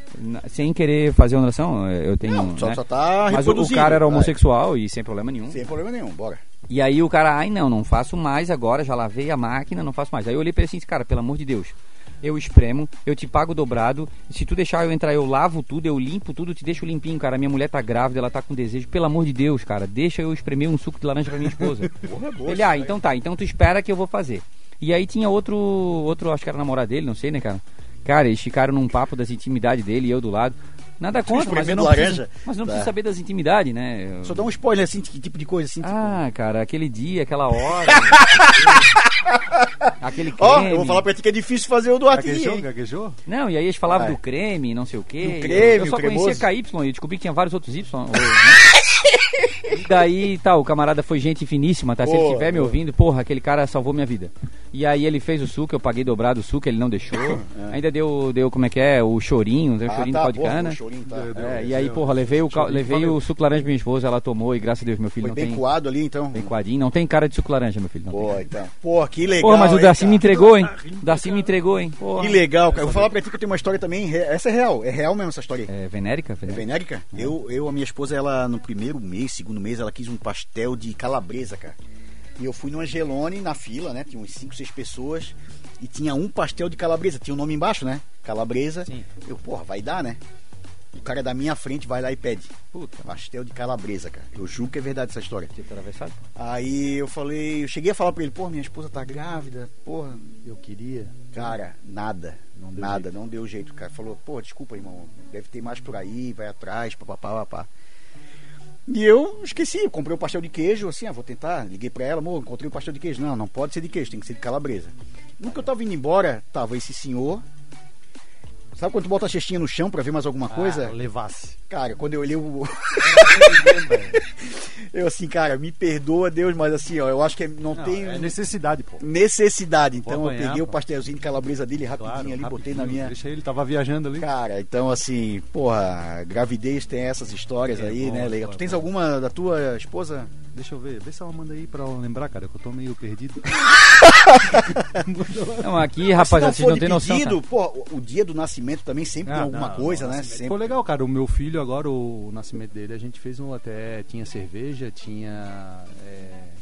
Sem querer fazer uma oração, eu tenho. Não, só, né? só tá Mas o, cara era Vai. homossexual e sem problema nenhum. Sem problema nenhum, bora. E aí o cara, ai não, não faço mais agora, já lavei a máquina, não faço mais. Aí eu olhei pra ele assim, e cara, pelo amor de Deus, eu espremo, eu te pago dobrado, se tu deixar eu entrar, eu lavo tudo, eu limpo tudo, te deixo limpinho, cara. Minha mulher tá grávida, ela tá com desejo, pelo amor de Deus, cara, deixa eu espremer um suco de laranja pra minha esposa. Porra, boa. ele, ah, então tá, então tu espera que eu vou fazer. E aí tinha outro, outro, acho que era namorado dele, não sei, né, cara? Cara, eles ficaram num papo das intimidades dele e eu do lado. Nada contra, mas eu não preciso, mas não Tá. preciso saber das intimidades, né? Eu- Só dá um spoiler assim, de que tipo de coisa assim. tipo- ah, cara, aquele dia, aquela hora. aquele creme. Ó, eu vou falar pra ti que é difícil fazer o do Gaguejou? Gaguejou? Não, e aí eles falavam Vai. do creme, não sei o quê. Do creme, eu só conhecia KY e descobri que tinha vários outros Y. né? E daí, tá, o camarada foi gente finíssima, tá? Se ele estiver me ouvindo, porra, aquele cara salvou minha vida. E aí ele fez o suco, eu paguei dobrado o suco, ele não deixou. Ainda deu, deu, como é que é, o chorinho, deu o Ah, chorinho tá, do caldo de cana. chorinho tá. Deu, deu. É, e aí, porra, levei o, Chorinho, levei valeu. o suco laranja pra minha esposa, ela tomou e graças a Deus meu filho Foi não bem tem... coado ali, então. Bem coadinho, não tem cara de suco laranja, meu filho. Não tem Pô, então. Pô, que legal. Porra, mas o Darcy me entregou, hein? O Darcy me entregou, hein? Porra. Que legal, cara. Eu vou falar pra ti que eu tenho uma história também. Essa é real. É real mesmo essa história aí. É venérica? É venérica? venérica? Eu, eu, a minha esposa, ela no primeiro mês, segundo mês, ela quis um pastel de calabresa, cara. E eu fui no Angelone, na fila, né? Tinha uns 5, 6 pessoas. E tinha um pastel de calabresa. Tinha o nome embaixo, né? Calabresa. Sim. Eu, porra, vai dar, né? O cara da minha frente vai lá e pede. Puta, Pastel de calabresa, cara. Eu juro que é verdade essa história. tinha atravessado. Aí eu falei, eu cheguei a falar pra ele, pô, minha esposa tá grávida, porra. Eu queria. Cara, nada. Não nada, não deu jeito, cara. Falou, pô, desculpa, irmão. Deve ter mais por aí, vai atrás, papapá, papá. E eu esqueci, comprei o pastel de queijo, assim, ah, vou tentar. Liguei pra ela, amor, encontrei o pastel de queijo. Não, não pode ser de queijo, tem que ser de calabresa. No que eu tava indo embora, tava esse senhor Sabe quando tu bota a cestinha no chão pra ver mais alguma coisa? Ah, levasse. Cara, quando eu olhei o. eu assim, cara, me perdoa, Deus, mas assim, ó, eu acho que não, Não, tem é necessidade, pô. necessidade. Então Vou eu apanhar, peguei o pô. pastelzinho de calabresa dele rapidinho Claro, ali, botei na rapidinho, minha. Deixa ele, tava viajando ali. Cara, então assim, porra, gravidez tem essas histórias É aí, bom, né, legal. Tu tens alguma da tua esposa? Deixa eu ver. Vê se ela manda aí pra eu lembrar, cara, que eu tô meio perdido. Não, aqui, rapaziada, não vocês não de têm noção. pedido, pô, o- dia do nascimento também sempre tem Ah, alguma não, coisa, não, né? Sempre. Foi legal, cara. O meu filho agora, o nascimento dele, a gente fez um até. Tinha cerveja, tinha. é,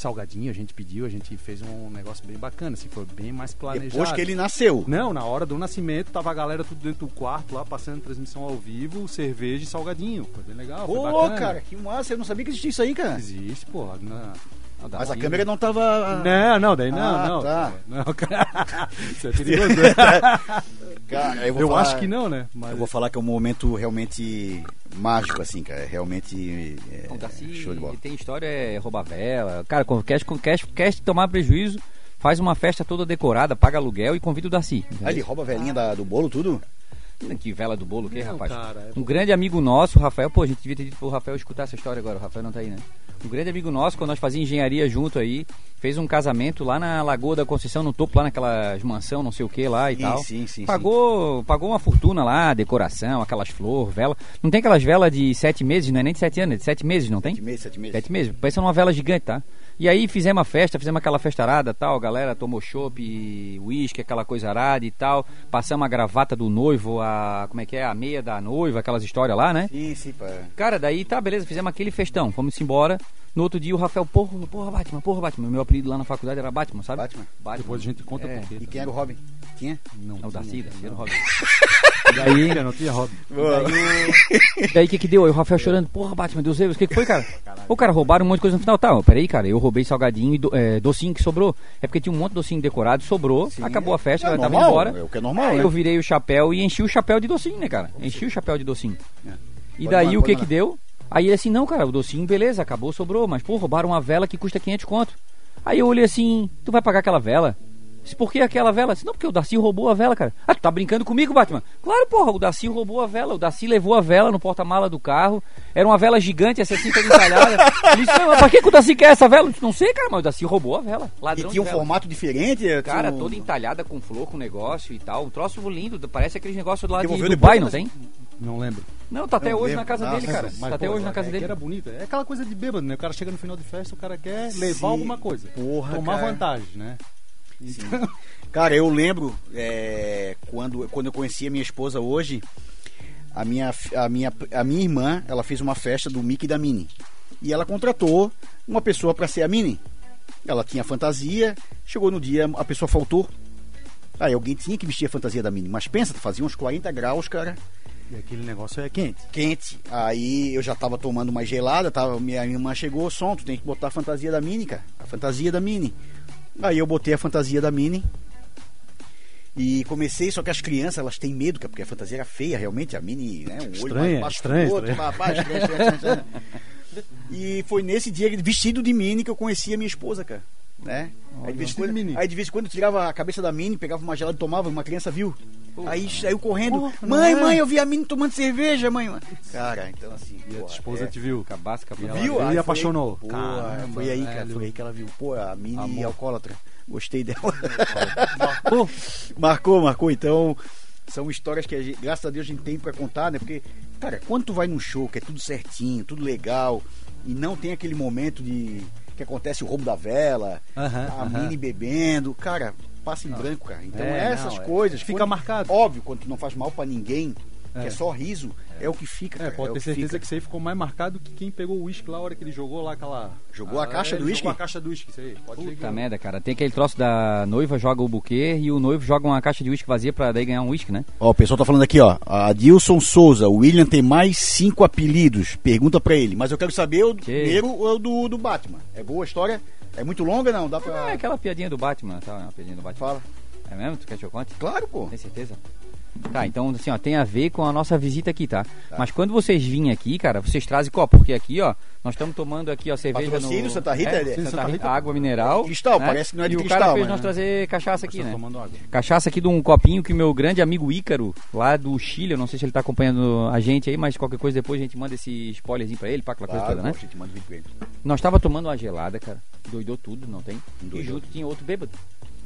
salgadinho, a gente pediu, a gente fez um negócio bem bacana, assim, foi bem mais planejado. Depois que ele nasceu. Não, na hora do nascimento, tava a galera tudo dentro do quarto lá, passando transmissão ao vivo, cerveja e salgadinho. Foi bem legal, foi Pô, bacana. cara, que massa, eu não sabia que existia isso aí, cara. Existe, pô. Na... Mas a câmera não tava. Não, não, daí não, Ah, não. tá. Não, cara. Isso é perigoso, né? Cara, eu vou Eu falar- acho que não, né? Mas Eu vou falar que é um momento realmente mágico, assim, cara. Realmente. É, O Darcy show de bola. tem história, é roubar vela. Cara, quando quer, quer, quer tomar prejuízo, faz uma festa toda decorada, paga aluguel e convida o Darcy. Ah, ele rouba a velhinha da- do bolo, tudo? Que vela do bolo, o que, Não, rapaz? cara, é Um grande amigo nosso, Rafael, pô, a gente devia ter dito pro Rafael escutar essa história agora, o Rafael não tá aí, né? Um grande amigo nosso, quando nós fazíamos engenharia junto aí, fez um casamento lá na Lagoa da Conceição, no topo, lá naquelas mansão, não sei o que lá e Sim, tal. sim, sim, Pagou, pagou uma fortuna lá, decoração, aquelas flores, vela. Não tem aquelas velas de sete meses, não é nem de sete anos, é de sete meses, não tem? Sete meses, sete meses. Sete meses, parece uma vela gigante, tá? E aí fizemos a festa, fizemos aquela festarada tal, a galera tomou chopp, uísque, aquela coisa arada e tal. Passamos a gravata do noivo, a. como é que é? A meia da noiva, aquelas histórias lá, né? Sim, sim, pá. Cara, daí tá, beleza, fizemos aquele festão, fomos embora. No outro dia o Rafael, porra, porra, Batman, porra, Batman. Meu apelido lá na faculdade era Batman, sabe? Batman. Depois a gente conta É. por quê. E quem era o Robin? Não, É o Darcy, Darcy era o Robin. Daí, não tinha Robin. Daí o que que deu? Aí o Rafael chorando, porra, Batman, Deus Deus, o que que foi, cara? Ô, cara, roubaram um monte de coisa no final. Tá, ó, peraí, cara, eu roubei salgadinho e do- é, docinho que sobrou. É porque tinha um monte de docinho decorado, sobrou, Sim. acabou a festa, É ela tava normal, embora. é o que é normal, Aí né? eu virei o chapéu e enchi o chapéu de docinho, né, cara? Enchi o chapéu de docinho. É. E Pode daí mandar, o que pode que deu? Aí ele assim, não, cara, o docinho, beleza, acabou, sobrou, mas pô, roubaram uma vela que custa 500 conto. Aí eu olhei assim, tu vai pagar aquela vela? Disse, por que aquela vela? Disse, não, porque o Darcy roubou a vela, cara. Ah, tu tá brincando comigo, Batman? Claro, porra, o Darcy roubou a vela. O Darcy levou a vela no porta-mala do carro. Era uma vela gigante, essa assim, toda entalhada. Ele disse, mas pra que, que o Darcy quer essa vela? Eu disse, não sei, cara, mas o Darcy roubou a vela. E Ladrão tinha um vela. formato diferente? Cara, um- toda entalhada com flor, com negócio e tal. Um troço lindo, parece aqueles negócios do lado de Dubai, não mas- tem? Não lembro. Não, tá até Não hoje lembro. na casa Nossa, dele, cara. mas, Tá até pô, hoje na casa é que dele. era bonito. É aquela coisa de bêbado, né? O cara chega no final de festa, o cara quer levar Sim. alguma coisa. Porra, Tomar cara. vantagem, né? Cara, eu lembro é, quando, quando eu conheci a minha esposa hoje, a minha, a, minha, a minha irmã, ela fez uma festa do Mickey e da Minnie. E ela contratou uma pessoa para ser a Minnie. Ela tinha fantasia, chegou no dia, a pessoa faltou. Aí alguém tinha que vestir a fantasia da Minnie. Mas pensa, fazia uns 40 graus, cara, E aquele negócio é quente. quente. Aí eu já tava tomando uma gelada, tava, minha irmã chegou, som, tu tem que botar a fantasia da Minnie, cara. A fantasia da Minnie. Aí eu botei a fantasia da Minnie. E comecei, só que as crianças, elas têm medo, porque a fantasia era feia, realmente. A Minnie, né? Um olho Estranha, mais baixo estranha, que o outro. estranha. pá, pá, estranha, estranha, estranha, estranha. E foi nesse dia, vestido de Minnie, que eu conheci a minha esposa, cara. Né? Aí de, vez quando, aí de vez quando tirava a cabeça da Minnie, pegava uma gelada e tomava, uma criança viu. Aí saiu correndo. Pô, mãe, é? mãe, eu vi a Minnie tomando cerveja, mãe. Cara, então assim. E a esposa é. te viu. Cabaça. Ela Viu? e apaixonou. Pô, Caramba, foi aí, cara, foi aí que ela viu. Pô, a Mini Amor. alcoólatra. Gostei dela. marcou, marcou. Então, são histórias que, a gente- graças a Deus, a gente tem pra contar, né? Porque, cara, quando tu vai num show que é tudo certinho, tudo legal, e não tem aquele momento de que acontece o roubo da vela, Aham, a aham. Mini bebendo, cara, passa em branco, cara. Então, É, essas não, é. coisas. Fica quando- marcado. Óbvio, quando tu não faz mal pra ninguém, que É. é só riso, é, o que fica. É, cara, pode o ter que certeza fica. que isso aí ficou mais marcado que quem pegou o uísque lá a hora que ele jogou lá aquela. Jogou a caixa ele do uísque? Jogou a caixa do uísque, isso aí. Pode ser que- Puta merda, cara. Tem aquele troço da noiva joga o buquê e o noivo joga uma caixa de uísque vazia pra daí ganhar um uísque, né? Ó, o pessoal tá falando aqui, ó. Adilson Souza, o William tem mais cinco apelidos. Pergunta pra ele. Mas eu quero saber o Que? primeiro é o do, do Batman. É boa a história? É muito longa, não? Dá pra. É aquela piadinha do Batman, tá? Uma piadinha do Batman. Fala. É mesmo? Tu quer que eu conte? Claro, pô. Tem certeza? Tá, então assim, ó, tem a ver com a nossa visita aqui, tá? Mas quando vocês virem aqui, cara, vocês trazem copo, porque aqui, ó, nós estamos tomando aqui, ó, cerveja Patrocínio, no... Santa Rita, é, é- Santa, Santa Rita, água mineral. Cristal, né? parece que não é de e o cristal, cara fez mas- nós trazer cachaça aqui, Estou né? tomando água. Cachaça aqui de um copinho que o meu grande amigo Ícaro, lá do Chile, eu não sei se ele tá acompanhando a gente aí, mas qualquer coisa depois a gente manda esse spoilerzinho pra ele, pra aquela coisa Claro, toda, né? a gente manda vídeo pra ele. Nós tava tomando uma gelada, cara. Doidou tudo, não tem? E Doidou. junto tinha outro bêbado,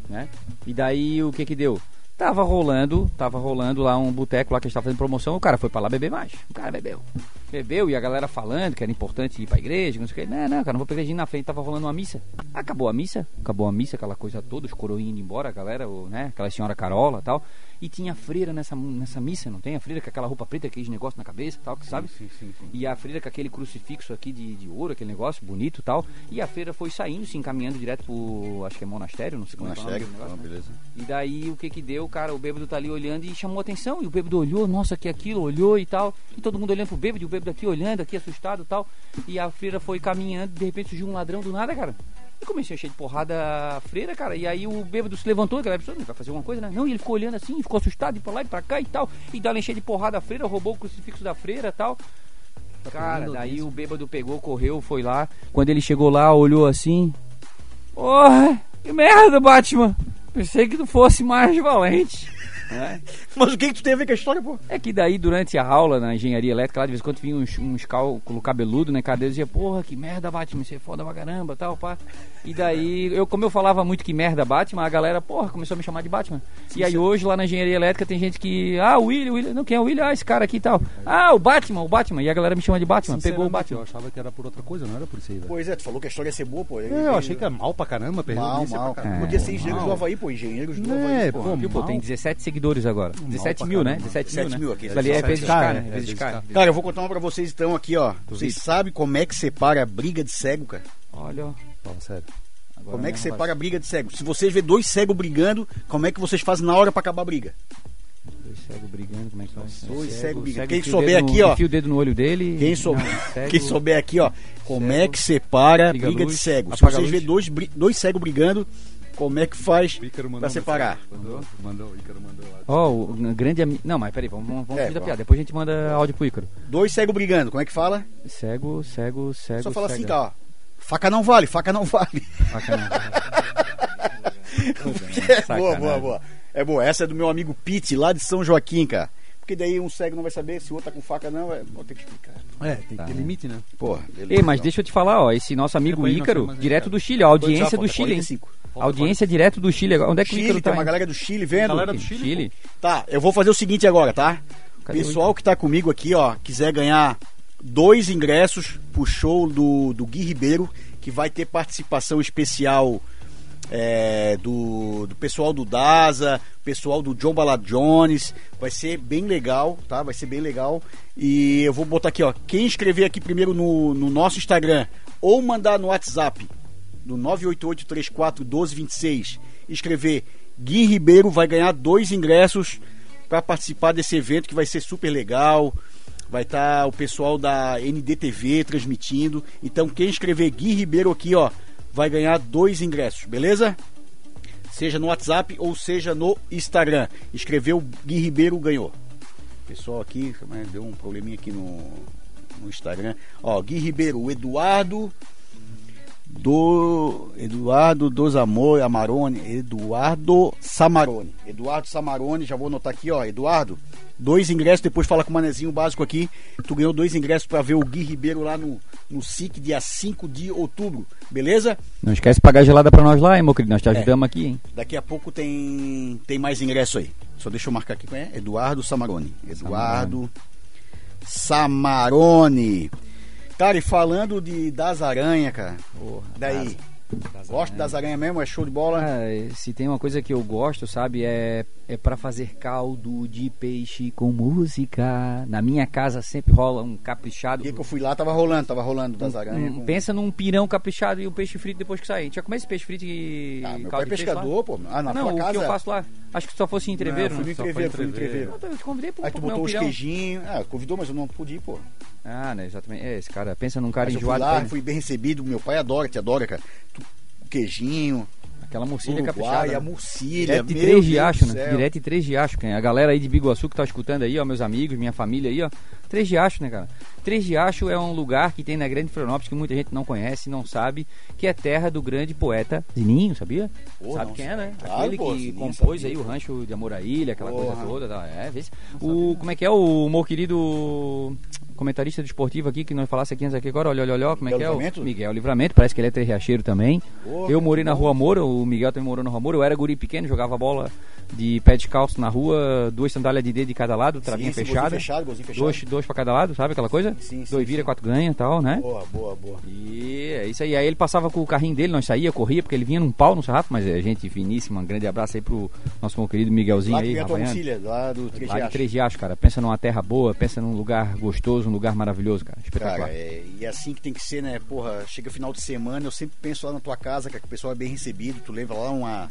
né? E daí o que que deu? Tava rolando, tava rolando lá um boteco lá que a gente tava fazendo promoção, o cara foi pra lá beber mais. O cara bebeu. Bebeu e a galera falando que era importante ir pra igreja, não sei o que. Não, não, cara, não vou pra igreja. Na frente tava rolando uma missa. Acabou a missa, acabou a missa, aquela coisa toda, os coroinhos indo embora, a galera, o, né? Aquela senhora Carola e tal. E tinha a freira nessa, nessa missa, não tem? A freira com aquela roupa preta, aqueles negócios na cabeça e tal, que sabe? Sim, sim, sim. E a freira com aquele crucifixo aqui de, de ouro, aquele negócio bonito e tal. E a freira foi saindo, se encaminhando direto pro, acho que é monastério, não sei como é que é o nome Monastério, do negócio, ah, né? beleza. E daí o que que deu, cara? O bêbado tá ali olhando e chamou atenção. E o bêbado olhou, nossa, que aquilo, olhou e tal. E todo mundo olhando pro bêbado, e o bêbado aqui olhando, aqui assustado e tal. E a freira foi caminhando, de repente surgiu um ladrão do nada, cara. E comecei a encher de porrada a freira, cara. E aí o bêbado se levantou, a galera pensou, "Ele vai fazer alguma coisa, né? Não, e ele ficou olhando assim, ficou assustado, e pra lá e pra cá e tal. E dá encher de porrada a freira, roubou o crucifixo da freira e tal. Cara, pegando daí o bêbado pegou, correu, foi lá. Quando ele chegou lá, olhou assim. Porra, que merda, Batman. Pensei que tu fosse mais valente. Né? Mas o que, que tu tem a ver com a história, pô? É que daí, durante a aula na engenharia elétrica, lá de vez em quando vinha uns, uns cálculo cabeludo, né? Cadê? Eu dizia, porra, que merda, Batman, você é foda pra caramba, tal, pá. E daí, eu, como eu falava muito que merda, Batman, a galera, porra, começou a me chamar de Batman. e aí hoje, lá na engenharia elétrica, tem gente que, ah, o William, o William, não, quem é o William? Ah, esse cara aqui e tal. Ah, o Batman, o Batman. E a galera me chama de Batman, pegou o Batman. Eu achava que era por outra coisa, não era por isso aí, velho. Pois é, tu falou que a história ia ser boa, pô. É, eu achei que era mal pra caramba, perdeu Mal, mal. pra caramba. Podia ser engenheiros mal. do Havaí, pô. Engenheiros do É, Havaí, pô, pô. Pô, tem 17 seguidores agora. 17 pra mil, né? caramba. 17 mil, 17 né? mil aqui, ali é 17 vezes K, né? Vezes. K. Cara, eu vou contar uma pra vocês então aqui, ó. Vocês sabem como é que separa a briga de cego, cara? Olha, ó. Fala sério. Agora Como é que separa a briga de cego? Se vocês vê dois cegos brigando, como é que vocês fazem na hora pra acabar a briga? Dois cegos brigando, como é que faz? Dois Cego- cegos brigando. Quem souber aqui, ó. enfia o dedo no olho dele. Quem Não, souber, cego- quem souber aqui, ó, como é que separa a briga luz, de cego? Se vocês vê dois, dois cegos brigando, como é que faz uma separar? Mandou? Mandou, o Ícaro mandou lá. Ó, o grande amigo. Não, mas peraí, vamos, vamos, É, fugir da piada. Depois a gente manda áudio pro Ícaro. Dois cegos brigando, como é que fala? Cego, cego, cego. Só fala assim, cega. tá, ó. Faca não vale, faca não vale. Faca não. É, boa, boa, boa. É boa. Essa é do meu amigo Pete, lá de São Joaquim, cara. Porque daí um cego não vai saber se o outro tá com faca não, é... vou ter que explicar. É, tem que ter limite, né? Porra, beleza. Ei, mas deixa eu te falar, ó, esse nosso amigo Ícaro, direto do Chile, a audiência do Chile, hein? 45. Audiência direto do Chile. agora. Onde é que o Chile, Ícaro tem tá? uma hein? galera do Chile vendo. Galera do Chile, Tá, eu vou fazer o seguinte agora, tá? Cadê o Pessoal que tá comigo aqui, ó, quiser ganhar dois ingressos pro show do, do Gui Ribeiro, que vai ter participação especial é, do, do pessoal do Daza, pessoal do John Bala Jones. Vai ser bem legal, tá? Vai ser bem legal. E eu vou botar aqui, ó. Quem escrever aqui primeiro no, no nosso Instagram ou mandar no WhatsApp no 988341226 escrever Gui Ribeiro vai ganhar dois ingressos para participar desse evento que vai ser super legal. Vai estar o pessoal da NDTV transmitindo. Então quem escrever Gui Ribeiro aqui, ó, vai ganhar dois ingressos, beleza? Seja no WhatsApp ou seja no Instagram. Escreveu Gui Ribeiro ganhou. Pessoal aqui, mas deu um probleminha aqui no, no Instagram. Ó, Gui Ribeiro, o Eduardo do Eduardo dos Amor Amarone, Eduardo Samarone. Eduardo Samarone, já vou anotar aqui, ó, Eduardo, dois ingressos, depois fala com o manezinho básico aqui. Tu ganhou dois ingressos para ver o Gui Ribeiro lá no no SIC dia 5 de outubro, beleza? Não esquece de pagar gelada pra nós lá, hein, meu querido? Nós te ajudamos aqui, hein? Daqui a pouco tem tem mais ingresso aí. Só deixa eu marcar aqui, qual é? Eduardo Samarone. Eduardo Samarone. Cara, e falando de das aranhas, cara. Daí, gosto das aranhas mesmo, é show de bola. Ah, se tem uma coisa que eu gosto, sabe, é, é para fazer caldo de peixe com música. Na minha casa sempre rola um caprichado. O dia que eu fui lá, tava rolando, tava rolando das aranhas. Um- com- pensa num pirão caprichado e um peixe frito depois que sair. Já come esse peixe frito e Ah, meu pai caldo é peixe lá? pescador, pô. Ah, na Não, tua o casa. que eu faço lá. Acho que só fosse em Não, entreveiro, eu fui né? Entreveiro, fui entreveiro. entreveiro. Eu te convidei pra Aí tu botou um os queijinhos. Ah, convidou, mas eu não pude ir, pô. Ah, né, exatamente. É, esse cara, pensa num cara Mas eu fui enjoado. lá, fui bem recebido. Meu pai adora, te adora, cara. Tu- queijinho. Aquela murcilha Uruguai, a né? Murcilha, Direto de Três Riachos, né? Direto de Três Riachos. quem- A galera aí de Biguaçu que tá escutando aí, ó, meus amigos, minha família aí, ó. Três Riachos, né, cara? Três Riachos é um lugar que tem na Grande Florianópolis que muita gente não conhece, não sabe, que é terra do grande poeta Zininho, sabia? Pô, sabe quem é, né? Claro, Aquele pô, que Zininho, compôs sabia. aí o rancho de Amor à Ilha, aquela coisa Porra. toda, tá? É, vê se- o como é que é o meu querido comentarista do esportivo aqui que nós falasse aqui antes aqui agora, olha, olha, olha, como é Miguel que é Livramento? o Miguel Livramento, parece que ele é três riacheiro também. Porra, eu morei na. Rua Moura, o Miguel também morou na Rua Moura, eu era guri pequeno, jogava bola de pé descalço na rua, duas sandálias de dedo de cada lado, travinha Sim, sim, golzinho fechada. fechado, golzinho fechado. Dois, dois pra cada lado, sabe aquela coisa? Sim, sim, dois vira, quatro ganha e tal, né? Boa, boa, boa. E é isso aí. Aí ele passava com o carrinho dele, nós saía, corria, porque ele vinha num pau no sarrafo, mas é gente finíssima. Um grande abraço aí pro nosso meu querido Miguelzinho Lá que aí, vem a tua lá do Três Lá de Riachos, cara. Pensa numa terra boa, pensa num lugar gostoso, lugar maravilhoso, cara. Espetacular. Cara, é, e é assim que tem que ser, né? Porra, chega final de semana, eu sempre penso lá na tua casa, cara, que o pessoal é bem recebido, tu leva lá uma.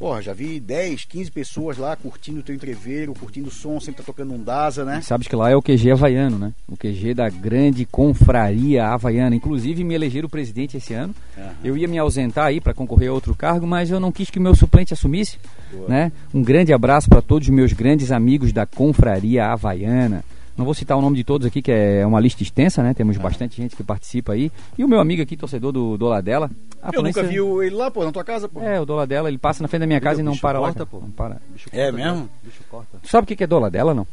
Porra, já vi 10, 15 pessoas lá curtindo o teu entreveiro, curtindo o som, sempre tá tocando um Daza, né? E sabes que lá é o QG havaiano, né? O QG da grande confraria havaiana. Inclusive, me elegeram presidente esse ano. Aham. Eu ia me ausentar aí para concorrer a outro cargo, mas eu não quis que o meu suplente assumisse. Né? Um grande abraço para todos os meus grandes amigos da confraria havaiana. Não vou citar o nome de todos aqui, que é uma lista extensa, né? Temos bastante gente que participa aí. E o meu amigo aqui, torcedor do Doladela. Eu nunca vi ele lá, pô, na tua casa, pô. É, o Doladela, ele passa na frente da minha casa e não para lá. corta, cara. pô. Não para. Bicho É corta, mesmo? cara. Bicho corta. Tu sabe o que que é Doladela, não?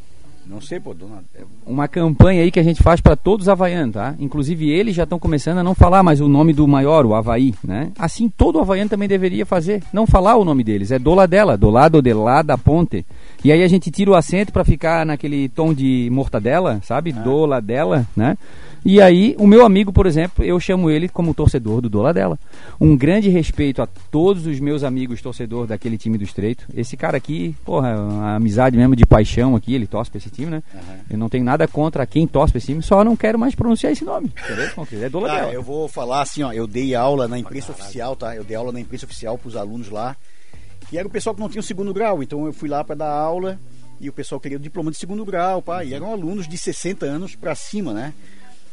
Não sei, pô, dona. é- uma campanha aí que a gente faz para todos os havaianos, tá? Inclusive eles já estão começando a não falar mais o nome do maior, o Havaí, né? Assim todo havaiano também deveria fazer, não falar o nome deles, é Doladela, do lado de lá da ponte. E aí a gente tira o acento para ficar naquele tom de mortadela, sabe? Doladela, né? E aí, o meu amigo, por exemplo, eu chamo ele como torcedor do Doladela. Um grande respeito a todos os meus amigos torcedor daquele time do Estreito. Esse cara aqui, porra, a amizade mesmo de paixão aqui, ele torce pra esse time, né? Eu não tenho nada contra quem torce pra esse time, só não quero mais pronunciar esse nome. Entendeu? É Doladela. Cara, eu vou falar assim, ó, eu dei aula na imprensa oficial, tá? Eu dei aula na imprensa oficial pros alunos lá. E era o pessoal que não tinha o segundo grau, então eu fui lá para dar aula e o pessoal queria o diploma de segundo grau, pá, e eram alunos de 60 anos para cima, né?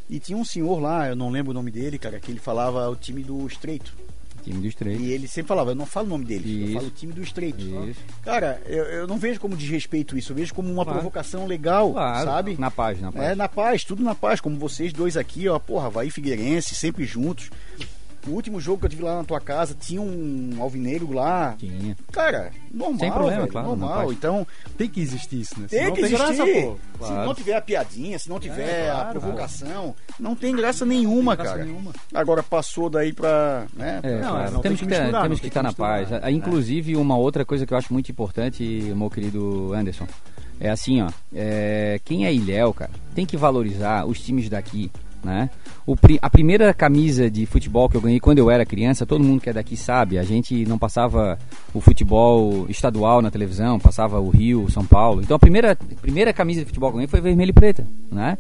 E tinha um senhor lá, eu não lembro o nome dele, cara, que ele falava o time do Estreito. Time do Estreito. E ele sempre falava, eu não falo o nome dele, eu falo o time do Estreito. Isso. Cara, eu, eu não vejo como desrespeito isso, eu vejo como uma Claro. provocação legal, Claro, sabe? na paz, na paz. É, na paz, tudo na paz, como vocês dois aqui, ó, porra, e Figueirense, sempre juntos. O último jogo que eu tive lá na tua casa tinha um alvinegro lá. Tinha. Cara, normal, Sem problema, velho, claro, normal. Então, Tem que existir isso, né? tem que existir. graça, pô. Se Claro. não tiver a piadinha, se não tiver a claro, provocação, não tem graça nenhuma, graça cara. nenhuma. Agora passou daí pra. Né, É, Não, claro. não tem temos que estar- misturar, temos que tem estar que na paz. Ah, Inclusive, uma outra coisa que eu acho muito importante, meu querido Anderson, é assim, ó. é, quem é Ilhéu, cara, tem que valorizar os times daqui, né? O, a primeira camisa de futebol que eu ganhei quando eu era criança, todo mundo que é daqui sabe, a gente não passava o futebol estadual na televisão, passava o Rio, São Paulo. Então a primeira, primeira camisa de futebol que eu ganhei foi vermelha e preta, né?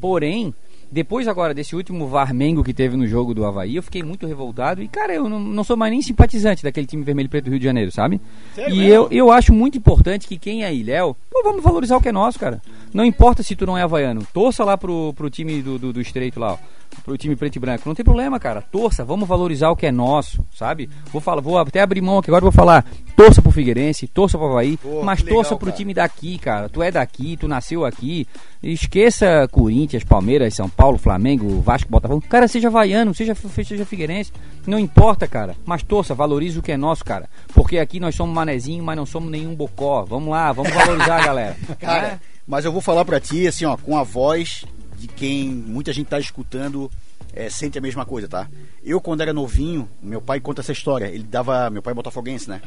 Porém, depois agora desse último Varmengo que teve no jogo do Havaí, eu fiquei muito revoltado. E, cara, eu não, não sou mais nem simpatizante daquele time vermelho e preto do Rio de Janeiro, sabe? Sério e mesmo? eu, eu acho muito importante que quem é Ilhéu, pô, vamos valorizar o que é nosso, cara. Não importa se tu não é havaiano. Torça lá pro, pro time do, do, do Estreito lá, ó. Pro time preto e branco. Não tem problema, cara. Torça, vamos valorizar o que é nosso, sabe? Vou falar, vou até abrir mão aqui agora, vou falar. Torça pro Figueirense, torça pro Havaí, Pô, mas legal, torça pro cara. time daqui, cara. Tu é daqui, tu nasceu aqui. Esqueça Corinthians, Palmeiras, São Paulo, Flamengo, Vasco, Botafogo. Cara, seja vaiano, seja, seja figueirense. Não importa, cara. Mas torça, valoriza o que é nosso, cara. Porque aqui nós somos manezinho, mas não somos nenhum bocó. Vamos lá, vamos valorizar, galera. Cara, mas eu vou falar pra ti, assim, ó, com a voz de quem muita gente tá escutando, é, sente a mesma coisa, tá? Eu, quando era novinho, meu pai conta essa história. Ele dava. Meu pai é botafoguense, né?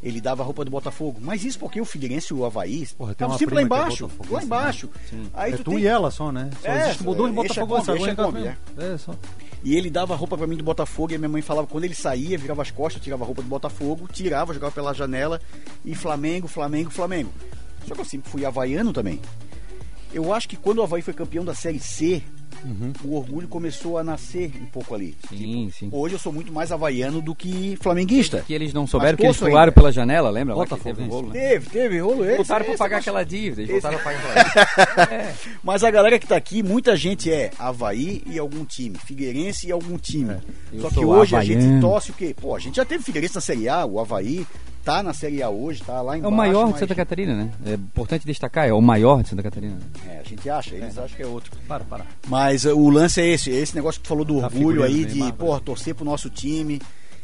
Ele dava roupa do Botafogo. Mas isso porque o Figueirense e o Havaí Porra, tem uma sempre lá é embaixo. botafoguense, lá né? embaixo. Aí é tu tu tem- e ela só, né? Só É, existe dois é, botafoguenses Exa agora casa Exa mesmo. É, só. E ele dava roupa pra mim do Botafogo e a minha mãe falava quando ele saía, virava as costas, tirava a roupa do Botafogo, tirava, jogava pela janela e Flamengo, Flamengo, Flamengo. Só que eu sempre fui havaiano também. Eu acho que quando o Havaí foi campeão da Série C, o orgulho começou a nascer um pouco ali. Sim, sim. Hoje eu sou muito mais havaiano do que flamenguista. Que eles não souberam que eles pularam ainda. pela janela, lembra? Botafogo, teve um rolo, né? Teve, teve rolo esse. Voltaram pra esse pagar eu aquela dívida, eles voltaram a pagar aquela dívida. Mas a galera que tá aqui, muita gente é Havaí e algum time, Figueirense e algum time. eu Só que hoje a havaiano. gente torce o quê? Pô, a gente já teve Figueirense na Série A, o Havaí tá na Série A hoje, tá lá É embaixo. o maior de mas- Santa Catarina, né? É importante destacar, é o maior de Santa Catarina. né? É, a gente acha, eles acham que é outro. Para, para. Mas uh, o lance é esse, esse negócio que tu falou do Tá orgulho aí, de, Neymar, porra, torcer pro nosso time,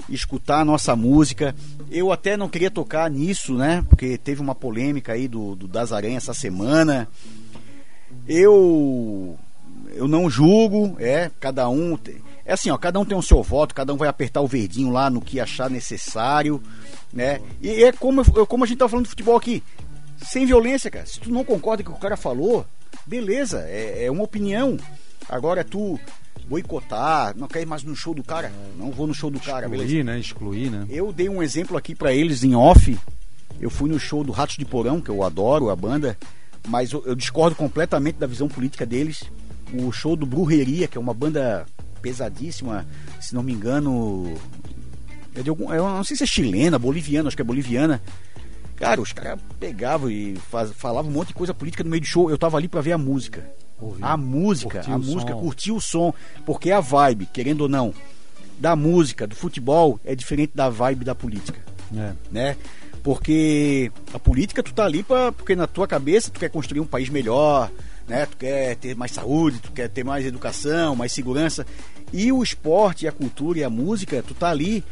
escutar a nossa música. Eu até não queria tocar nisso, né? Porque teve uma polêmica aí do, do Das Aranha essa semana. Eu eu não julgo, é, cada um tem- é assim, ó, cada um tem o seu voto, cada um vai apertar o verdinho lá no que achar necessário, né? E é como eu- como a gente tá falando de futebol aqui, sem violência, cara. Se tu não concorda com o que o cara falou, beleza, é, é uma opinião. Agora tu boicotar, não quer ir mais no show do cara, não vou no show do cara, beleza? Excluir, né? Excluir, né? Eu dei um exemplo aqui pra eles em off. Eu fui no show do Ratos de Porão, que eu adoro a banda, mas eu, eu discordo completamente da visão política deles. O show do Brujeria, que é uma banda pesadíssima, se não me engano, é de algum, eu não sei se é chilena, boliviana, acho que é boliviana. Cara, os caras pegavam e faz, falavam um monte de coisa política no meio do show. Eu tava ali pra ver a música. Ouviu. A música, Curtiu a música, som. curtir o som, porque a vibe, querendo ou não, da música, do futebol é diferente da vibe da política, É. né? Porque a política tu tá ali pra, porque na tua cabeça tu quer construir um país melhor, né? Tu quer ter mais saúde, tu quer ter mais educação, mais segurança. E o esporte, a cultura e a música, tu tá ali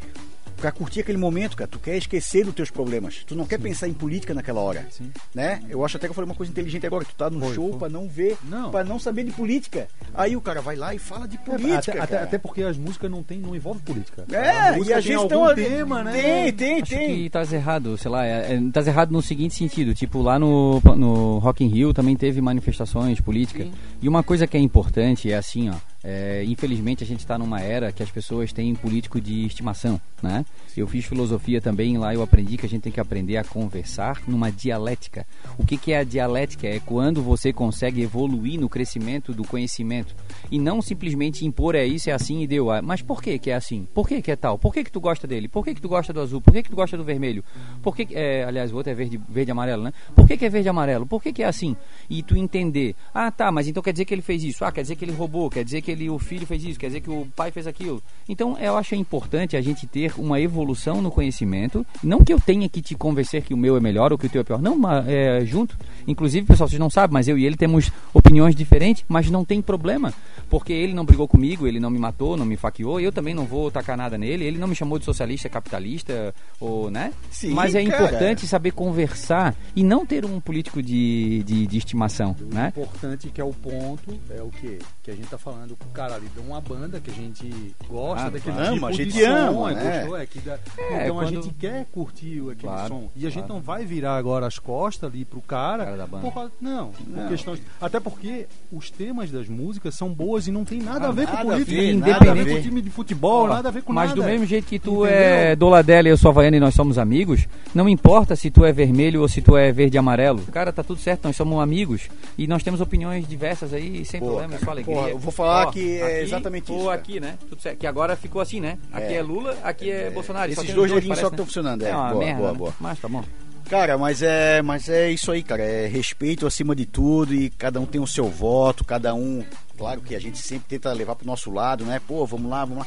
pra curtir aquele momento, cara. Tu quer esquecer dos teus problemas. Tu não quer pensar em política naquela hora, Sim. né? Eu acho até que eu falei uma coisa inteligente agora. Tu tá no Foi, show pra não ver, Não. pra não saber de política. Aí o cara vai lá e fala de É, política, até, até, cara. até porque as músicas não, tem, não envolvem política. É, a e a tem gente algum tão tema, né? Tem, tem, Acho tem. que estás errado, sei lá, é, é, estás errado no seguinte sentido, tipo lá no, no Rock in Rio também teve manifestações políticas e uma coisa que é importante é assim, ó, é, infelizmente a gente está numa era que as pessoas têm político de estimação, né? Eu fiz filosofia também lá eu aprendi que a gente tem que aprender a conversar numa dialética. O que, que é a dialética? É quando você consegue evoluir no crescimento do conhecimento e não simplesmente impor é isso, é assim e deu. Ah, Mas por que que é assim? Por que que é tal? Por que que tu gosta dele? Por que que tu gosta do azul? Por que que tu gosta do vermelho? Por que, é, aliás, o outro é verde, verde e amarelo, né? Por que que é verde e amarelo? Por que que é assim? E tu entender. Ah, tá, mas então quer dizer que ele fez isso. Ah, quer dizer que ele roubou, quer dizer que ele, o filho fez isso, quer dizer que o pai fez aquilo. Então, eu acho importante a gente ter uma evolução no conhecimento, não que eu tenha que te convencer que o meu é melhor ou que o teu é pior. Não, mas, é, junto. Inclusive, pessoal, vocês não sabem, mas eu e ele temos opiniões diferentes, mas não tem problema, porque ele não brigou comigo, ele não me matou, não me faqueou, eu também não vou tacar nada nele, ele não me chamou de socialista, capitalista, ou, né? Sim, mas é cara. importante saber conversar e não ter um político de, de, de estimação, O né? importante que é o ponto é o quê? Que a gente tá falando cara ali de uma banda que a gente gosta Ah, daquele ama, tipo a gente de som, ama, é, né? gostou, é que dá- É, então a quando- gente quer curtir aquele Claro, som. E a gente não vai virar agora as costas ali pro cara. Cara da banda. por causa- não, por Não. questões. Até porque os temas das músicas são boas e não tem nada Ah, a ver com nada a política, ver, a a ver. com time de futebol, nada a ver com Mas nada. do mesmo jeito que tu Entendeu? é Doladela e eu sou Havaiana e nós somos amigos, não importa se tu é vermelho ou se tu é verde e amarelo. Cara, tá tudo certo, nós somos amigos e nós temos opiniões diversas aí, sem Pô, problema, cara, só alegria. porra, eu vou falar que é aqui exatamente ou isso, cara. aqui, né? Tudo certo. Que agora ficou assim, né? Aqui É. é, Lula, aqui é, Bolsonaro. e só esses dois os dedinhos só que estão funcionando, é. É uma Boa, merda, boa, né? boa. Mas tá bom. Cara, mas é, mas é isso aí, cara. É respeito acima de tudo e cada um tem o seu voto, cada um. Claro que a gente sempre tenta levar pro nosso lado, né? Pô, vamos lá, vamos lá.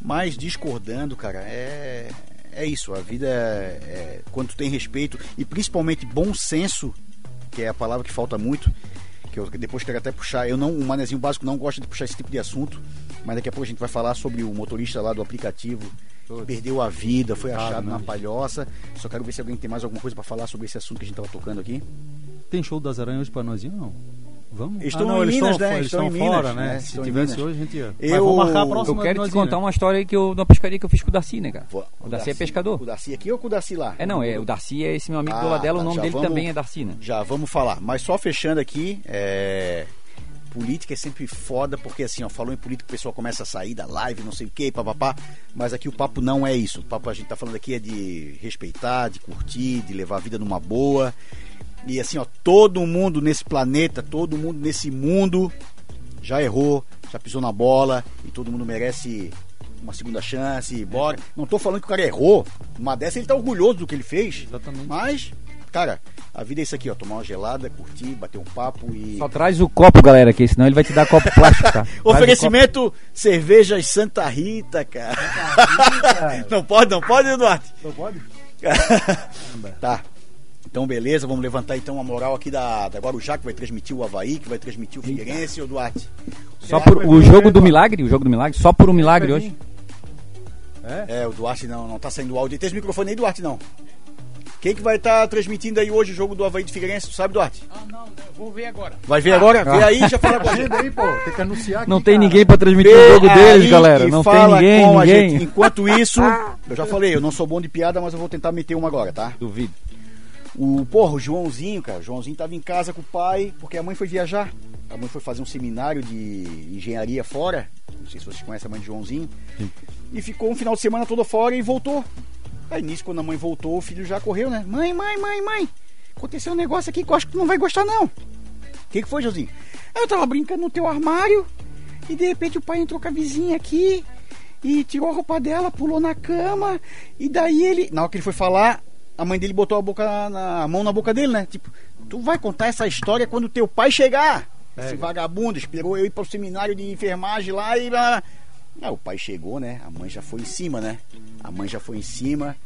Mas discordando, cara, é. É isso. A vida é, é quando tem respeito e principalmente bom senso, que é a palavra que falta muito. Que eu depois quero até puxar. Eu não, o manezinho básico não gosta de puxar esse tipo de assunto, mas daqui a pouco a gente vai falar sobre o motorista lá do aplicativo que perdeu a vida, foi achado na palhoça. Só quero ver se alguém tem mais alguma coisa pra falar sobre esse assunto que a gente tava tocando aqui. Tem show das aranhas hoje pra nós não? Vamos? Estão ah, não, em eles Minas, estão, né? Eles Estão estão em fora, Minas, né? né? Se tivesse hoje, a gente ia. Eu- vamos marcar a eu próxima. Eu quero de te né? contar uma história aí que eu, da pescaria que eu fiz com o Darcy, né, cara? Vou- O Darcy é pescador. O Darcy aqui ou com o Darcy lá? É, não, é, o Darcy é esse meu amigo Ah, do Ladela, tá, o nome dele vamos- também é Darcy, né? Já vamos falar. Mas só fechando aqui, é... política é sempre foda, porque assim, ó, falou em política, o pessoal começa a sair da live, não sei o que, papapá. Mas aqui o papo não é isso. O papo a gente tá falando aqui é de respeitar, de curtir, de levar a vida numa boa. E assim, ó, todo mundo nesse planeta, todo mundo nesse mundo já errou, já pisou na bola e todo mundo merece uma segunda chance, bora. Não tô falando que o cara errou, uma dessa ele tá orgulhoso do que ele fez. Exatamente. Mas, cara, a vida é isso aqui, ó, tomar uma gelada, curtir, bater um papo e Só traz o copo, galera, aqui, senão ele vai te dar copo plástico, tá? Oferecimento cervejas Santa Rita, cara. não pode, não pode, Eduardo? Não pode? tá. Então, beleza, vamos levantar então a moral aqui da, da Guarujá, que vai transmitir o Havaí, que vai transmitir o Figueirense, o Duarte. Só por o jogo do milagre, o jogo do milagre, só por um milagre hoje. É, o Duarte não, não tá saindo o áudio. Tem esse microfone aí, Duarte, não. Quem que vai estar transmitindo aí hoje o jogo do Havaí de Figueirense, tu sabe, Duarte? Ah, não, vou ver agora. Vai ver agora? Vê aí e já fala pra gente. Agenda aí, pô. Tem que anunciar aqui, Não tem cara. ninguém pra transmitir Vê o jogo deles, galera. Não tem fala ninguém, com a ninguém. gente. Enquanto isso, eu já falei, eu não sou bom de piada, mas eu vou tentar meter uma agora, tá? Duvido. O, porra, o Joãozinho, cara, o Joãozinho tava em casa com o pai, porque a mãe foi viajar. A mãe foi fazer um seminário de engenharia fora. Não sei se vocês conhecem a mãe de Joãozinho. E ficou um final de semana todo fora e voltou. Aí nisso, quando a mãe voltou, o filho já correu, né? Mãe, mãe, mãe, mãe. Aconteceu um negócio aqui que eu acho que tu não vai gostar, não. O que, que foi, Joãozinho? Eu tava brincando no teu armário e de repente o pai entrou com a vizinha aqui e tirou a roupa dela, pulou na cama e daí ele, na hora que ele foi falar, a mãe dele botou a boca na a mão na boca dele, né? Tipo, tu vai contar essa história quando teu pai chegar. Esse vagabundo esperou eu ir para o seminário de enfermagem lá e. Ah, o pai chegou, né? A mãe já foi em cima, né? A mãe já foi em cima.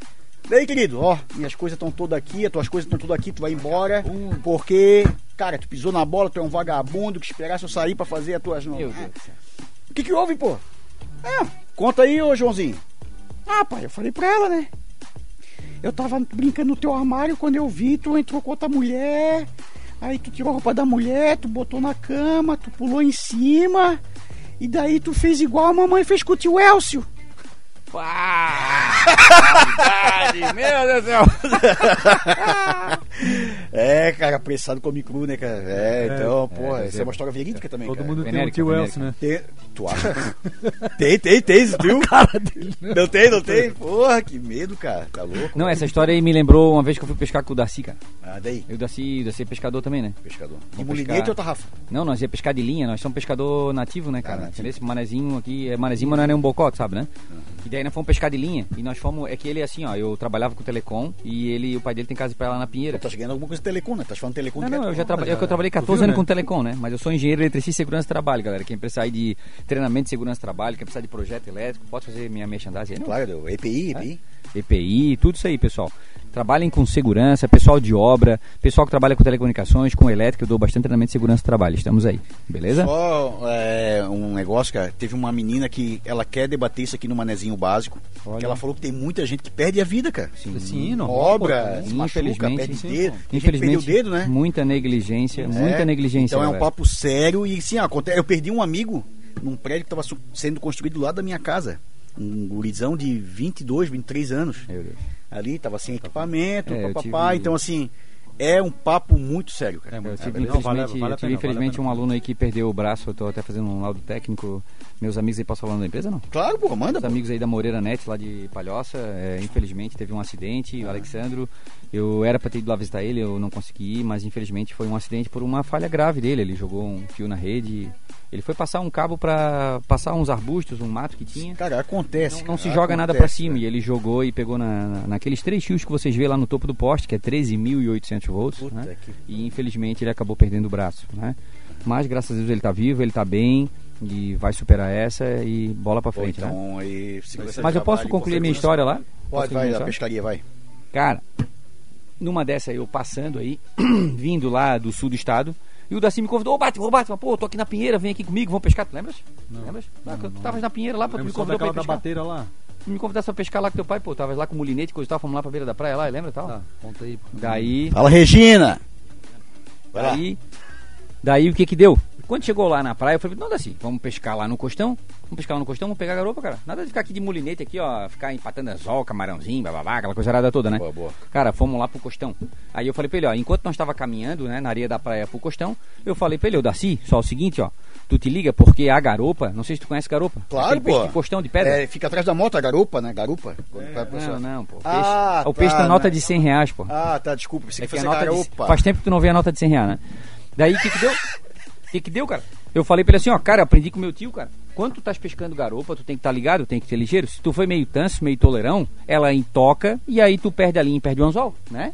Daí, querido, ó, minhas coisas estão todas aqui, as tuas coisas estão todas aqui, tu vai embora. Porque, cara, tu pisou na bola, tu é um vagabundo que esperasse eu sair pra fazer as tuas Meu Deus o que que houve, pô? Ah, conta aí, ô Joãozinho. Ah, pai, eu falei pra ela, né? Eu tava brincando no teu armário quando eu vi, tu entrou com outra mulher. Aí tu tirou a roupa da mulher, tu botou na cama, tu pulou em cima. E daí tu fez igual a mamãe fez com o tio Elcio. Meu Deus do céu. É, cara, apressado come cru, né, cara? É, então, pô, é, essa é. é uma história verídica também, Todo cara. mundo tem um Venérica, tio. Elcio, né? Tem, tu acha? tem, tem, tem, viu? Não tem, não tem? Porra, que medo, cara. Tá louco? Não, essa história aí me lembrou uma vez que eu fui pescar com o Darcy, cara. Ah, daí, Eu, o Darcy, o Darcy é pescador também, né? pescador. De mulinete pescar. ou tarrafa? Não, nós ia pescar de linha, nós somos pescador nativo, né, cara? Ah, nativo. Entendeu? Esse manezinho aqui é manezinho, mas não é nem um bocote, sabe, né? E daí nós fomos pescar de linha e nós fomos. É que ele assim, ó, eu trabalhava com o Telecom e ele, o pai dele tem casa pra lá na Pinheira. Tá ganhando alguma coisa telecom, né? Tá falando telecom Não, não, eu já é que eu trabalhei 14 viu, anos né? com telecom, né? Mas eu sou engenheiro eletricista e segurança de trabalho, galera. Quem precisar de treinamento de segurança de trabalho, quer precisar de projeto elétrico, pode fazer minha merchandising aí, não? Claro. EPI, EPI. EPI, tudo isso aí, pessoal. Trabalhem com segurança, pessoal de obra, pessoal que trabalha com telecomunicações, com elétrica, eu dou bastante treinamento de segurança de trabalho. Estamos aí, beleza? Só é, um negócio, cara. Teve uma menina que ela quer debater isso aqui no manezinho básico. Olha. Que ela falou que tem muita gente que perde a vida, cara. Sim, não. Obra, pô, se machuca, infelizmente, perde sim, dedo. perdeu Infelizmente, o dedo, né? muita negligência, muita É, negligência. Então é um galera. papo sério e sim, acontece. Eu perdi um amigo num prédio que estava sendo construído do lado da minha casa. Um gurizão de 22, 23 anos. Meu Deus. Ali tava sem equipamento, É, papapá. tive- Então, assim, é um papo muito sério, cara. É, Eu muito tive, sério. Não, infelizmente, vale- vale a eu tive, pena, infelizmente vale um pena. aluno aí que perdeu o braço, eu tô até fazendo um laudo técnico. Meus amigos aí, posso falar da empresa, não? Claro, pô, manda. Os pô. amigos aí da Moreira Net, lá de Palhoça, é, infelizmente teve um acidente, o Alexandro, eu era pra ter ido lá visitar ele, eu não consegui ir, mas infelizmente foi um acidente por uma falha grave dele, ele jogou um fio na rede, ele foi passar um cabo pra passar uns arbustos, um mato que tinha, Cara, acontece. não, não se cara, joga nada acontece, pra cima, velho. e ele jogou e pegou na, na- naqueles três fios que vocês vê lá no topo do poste, que é 13.800 volts, Puta né? que- e infelizmente ele acabou perdendo o braço, né? Mas graças a Deus ele tá vivo, ele tá bem, e vai superar essa e bola pra Pô, frente, né? então, aí, segurança Mas eu posso concluir minha história lá? Pode, Posso vai, concluir a da história? pescaria, vai. Cara, numa dessa eu passando aí, vindo lá do sul do estado, e o Daci me convidou, ô Bate, ô Bate, pô, tô aqui na Pinheira, vem aqui comigo, vamos pescar, tu lembras? Lembras? Ah, que tu tavas na Pinheira lá, pô, tu me convidou pra ir da pescar. bateira lá? Me convidasse pra pescar lá com teu pai, pô, tavas lá com o mulinete, coisa e tal, fomos lá pra beira da praia lá, lembra e tal? Tá, conta aí. pô. Daí, Fala, Regina! Vai lá. daí, daí o que que deu? Quando chegou lá na praia, eu falei, não, Daci, vamos pescar lá no costão, vamos pescar lá no costão, vamos pegar a garopa, cara. Nada de ficar aqui de mulinete aqui, ó, ficar empatando anzol, camarãozinho, bababá, aquela coisa arada toda, né? Boa, boa. Cara, fomos lá pro costão. Aí eu falei pra ele, ó, enquanto nós tava caminhando, né, na areia da praia pro costão, eu falei pra ele, ô Darcy, só o seguinte, ó, tu te liga porque a garopa, não sei se tu conhece garopa. Claro, pô. de costão de pedra. É, fica atrás da moto a garupa, né? Garupa. Pro Não, não, pô. Peixe, Ah, o peixe tá, tá nota né? de 100 reais, pô. Ah, tá, desculpa. Pensei É que que a fosse nota de, garupa. faz tempo que tu não vê a nota de 100 reais, né? Daí o que que deu? Que que deu, cara? Eu falei pra ele assim, ó, cara, aprendi com meu tio, cara. Quando tu estás pescando garopa, tu tem que estar tá ligado, tem que ser ligeiro. Se tu foi meio tanso, meio tolerão, ela intoca e aí tu perde a linha e perde o anzol, né?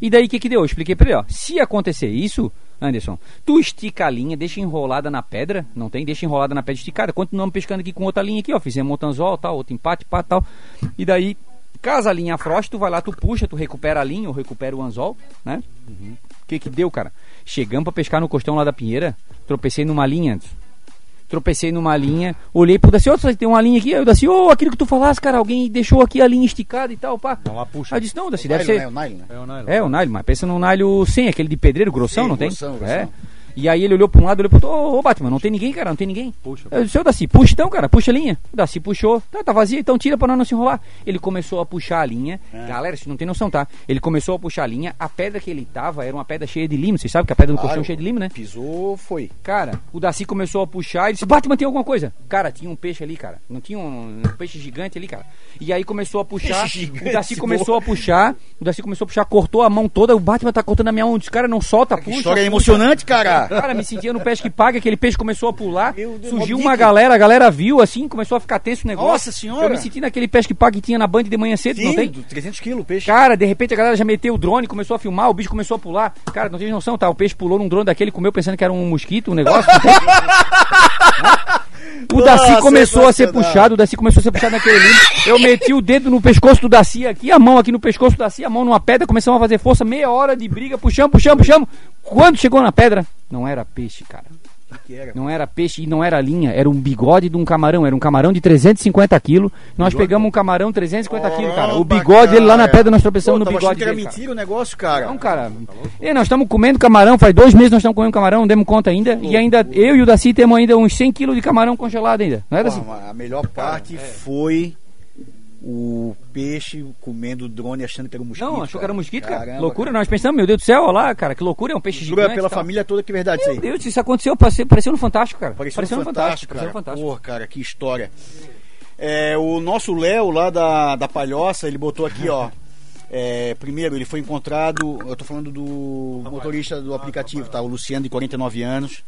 E daí o que que deu? Eu expliquei pra ele, ó. Se acontecer isso, Anderson, tu estica a linha, deixa enrolada na pedra, não tem? Deixa enrolada na pedra esticada. Continuamos pescando aqui com outra linha aqui, ó. Fizemos outro anzol, tal, outro empate, pá, tal. E daí, caso a linha afroche, tu vai lá, tu puxa, tu recupera a linha ou recupera o anzol, né? O uhum. que que deu, cara? Chegamos pra pescar no costão lá da Pinheira, tropecei numa linha, tropecei numa linha, olhei pro Daci, ó, oh, tem uma linha aqui, aí o Daci, ô, oh, aquilo que tu falaste, cara, alguém deixou aqui a linha esticada e tal, pá. Não, lá puxa. Aí eu disse, não, Daci, deve ser... É o nylon, né? É o nylon. É o nylon, mas pensa no nylon sem, aquele de pedreiro, grossão, Sim, não grossão, tem? grossão. É. E aí ele olhou pra um lado, olhou pro outro, ô, ô Batman, não tem ninguém, cara, não tem ninguém. Puxa. Eu disse, ô Daci, puxa então, cara, puxa a linha. O Daci puxou, tá, tá vazia, então tira pra nós não se enrolar. Ele começou a puxar a linha, É. galera, vocês não tem noção, tá? Ele começou a puxar a linha, a pedra que ele tava era uma pedra cheia de limo, vocês sabem que a pedra do Claro. colchão é cheia de limo, né? Pisou, foi. Cara, o Daci começou a puxar e disse: Batman, tem alguma coisa? Cara, tinha um peixe ali, cara. Não tinha um, um peixe gigante ali, cara. E aí começou a puxar. Gigante, o Daci começou a puxar. O Daci começou a puxar, cortou a mão toda. O Batman tá cortando a minha mão. Disse, cara, não solta, Que puxa. história puxa. emocionante, cara. Cara, me sentia no peixe que paga, aquele peixe começou a pular. Meu Deus, surgiu uma Dick. galera, a galera viu assim, começou a ficar tenso o negócio. Nossa senhora. Eu me senti naquele peixe que paga que tinha na Band de manhã cedo, não Sim, tem? do 300 quilos o peixe. Cara, de repente a galera já meteu o drone, começou a filmar, o bicho começou a pular. Cara, não tem noção, tá? O peixe pulou num drone daquele, comeu pensando que era um mosquito, um negócio. não tem? o Daci Nossa, começou a ser puxado, o Daci começou a ser puxado naquele limbo. Eu meti o dedo no pescoço do Daci aqui, a mão aqui no pescoço do Daci, a mão numa pedra, começamos a fazer força, meia hora de briga, puxamos, puxamos, puxamos. Quando chegou na pedra, não era peixe, cara. Que era? Não era peixe e não era linha, era um bigode de um camarão. Era um camarão de 350 quilos. Nós pegamos um camarão 350 quilos, cara. O bigode dele lá na cara. pedra, nós tropeçamos Pô, no bigode que era dele. cara. mentira o negócio, cara. Não, cara. E nós estamos comendo camarão, faz dois meses nós estamos comendo camarão, não demos conta ainda. E ainda, eu e o Daci temos ainda uns 100 quilos de camarão congelado ainda. Não é, Daci? Porra, mas a melhor parte foi o peixe comendo o drone achando que era um mosquito. Não, achou que era mosquito, cara. Caramba, loucura, nós pensamos, meu Deus do céu, olha lá, cara, que loucura, é um peixe Jura gigante. pela família toda que verdade isso aí. Meu Deus, isso aconteceu, pareceu, pareceu no Fantástico, cara. Pareceu, no um fantástico, pareceu cara. no Fantástico. Porra, cara, que história. É, o nosso Léo lá da, da Palhoça, ele botou aqui, ó. é, primeiro, ele foi encontrado. Eu tô falando do motorista do aplicativo, tá? O Luciano, de 49 anos.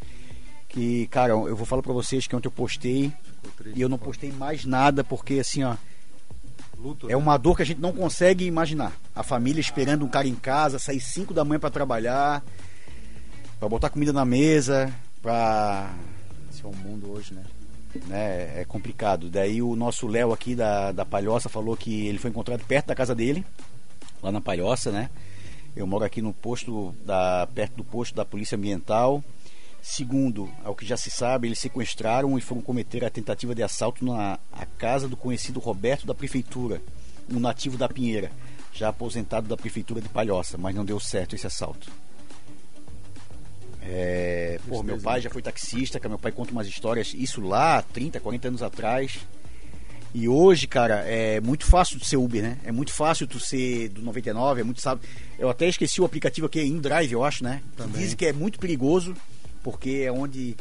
Que, cara, eu vou falar pra vocês que ontem eu postei. E eu não postei mais nada, porque assim, ó. Luto, É uma dor que a gente não consegue imaginar. A família esperando um cara em casa, sair 5 da manhã pra trabalhar, pra botar comida na mesa, pra. Esse é o mundo hoje, né? né? É complicado. Daí o nosso Léo aqui da, da Palhoça falou que ele foi encontrado perto da casa dele, lá na Palhoça, né? Eu moro aqui no posto, da, perto do posto da Polícia Ambiental. Segundo, ao que já se sabe, eles sequestraram e foram cometer a tentativa de assalto na casa do conhecido Roberto da Prefeitura, um nativo da Pinheira, já aposentado da Prefeitura de Palhoça, mas não deu certo esse assalto. É, pô, meu pai já foi taxista, que meu pai conta umas histórias, isso lá, 30, 40 anos atrás. E hoje, cara, é muito fácil de ser Uber, né? É muito fácil tu ser do 99, é muito sabe. Eu até esqueci o aplicativo aqui, InDrive, eu acho, né? Que Dizem que é muito perigoso, porque é onde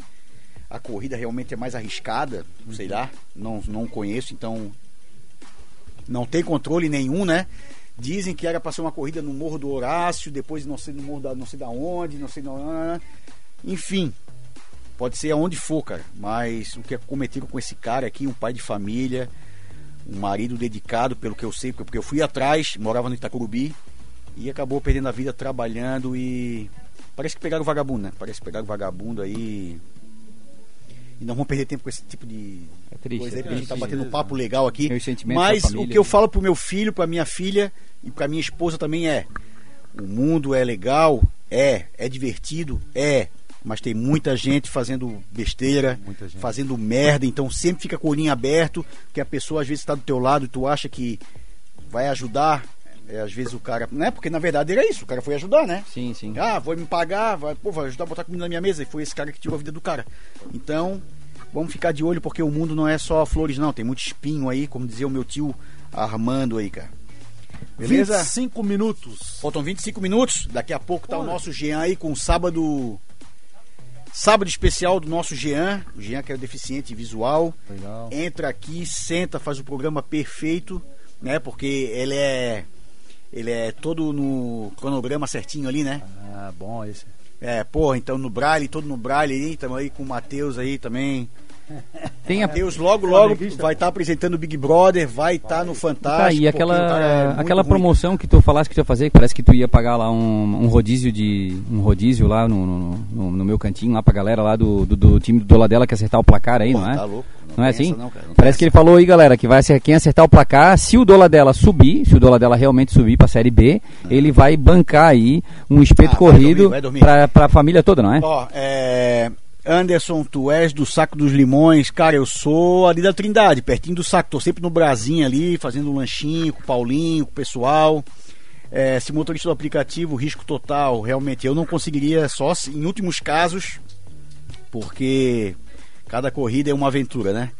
a corrida realmente é mais arriscada, sei lá, não, não conheço, então não tem controle nenhum, né? Dizem que era para ser uma corrida no Morro do Horácio, depois não sei no Morro da não sei da onde, não sei da enfim, pode ser aonde for, cara, mas o que cometeram com esse cara aqui, um pai de família, um marido dedicado, pelo que eu sei, porque eu fui atrás, morava no Itacurubi e acabou perdendo a vida trabalhando e parece que pegaram o vagabundo, né? Parece que pegaram o vagabundo aí. E não vamos perder tempo com esse tipo de É triste, coisa aí, é porque a gente tá batendo um papo legal aqui. Mas da o família. que eu falo pro meu filho, pra minha filha e pra minha esposa também é: o mundo é legal, é, é divertido, é, mas tem muita gente fazendo besteira, gente. fazendo merda, então sempre fica com o olhinho aberto, que a pessoa às vezes está do teu lado e tu acha que vai ajudar, é, às vezes o cara, não é porque na verdade era isso, o cara foi ajudar, né? Sim, sim. Ah, vou me pagar, vai, pô, vai ajudar a botar comida na minha mesa. E foi esse cara que tirou a vida do cara. Então, vamos ficar de olho porque o mundo não é só flores, não. Tem muito espinho aí, como dizia o meu tio Armando aí, cara. Beleza? 25 minutos. Faltam 25 minutos. Daqui a pouco tá o nosso Jean aí com o sábado. Sábado especial do nosso Jean. O Jean que é deficiente visual. Legal. Entra aqui, senta, faz o programa perfeito, né? Porque ele é. Ele é todo no cronograma certinho ali, né? Ah, bom esse. É, porra, então no Braille, todo no Braille aí, tamo aí com o Matheus aí também. Tem a, Matheus logo, logo vai estar apresentando o Big Brother, vai estar no Tá, Fantástico. e porque o cara é aquela, muito aquela promoção que tu falasse que tu ia fazer, que parece que tu ia pagar lá um, um rodízio de. um rodízio lá no, no, no- no meu cantinho, lá pra galera lá do, do, do time do Doladela que acertar o placar aí, Porra, não é? Tá louco. Não é tem assim? não, cara, não Parece que ele falou aí, galera, que vai ser quem acertar o placar, se o Doladela subir, se o Doladela realmente subir pra Série B, ele vai bancar aí um espeto Ah, vai corrido dormir, vai dormir. pra, pra família toda, não é? Ó, é. Anderson, tu és do Saco dos Limões. Cara, eu sou ali da Trindade, pertinho do Saco. Tô sempre no Brasinho ali, fazendo um lanchinho com o Paulinho, com o pessoal. É, se motorista do aplicativo, risco total. Realmente, eu não conseguiria só em últimos casos, porque cada corrida é uma aventura, né?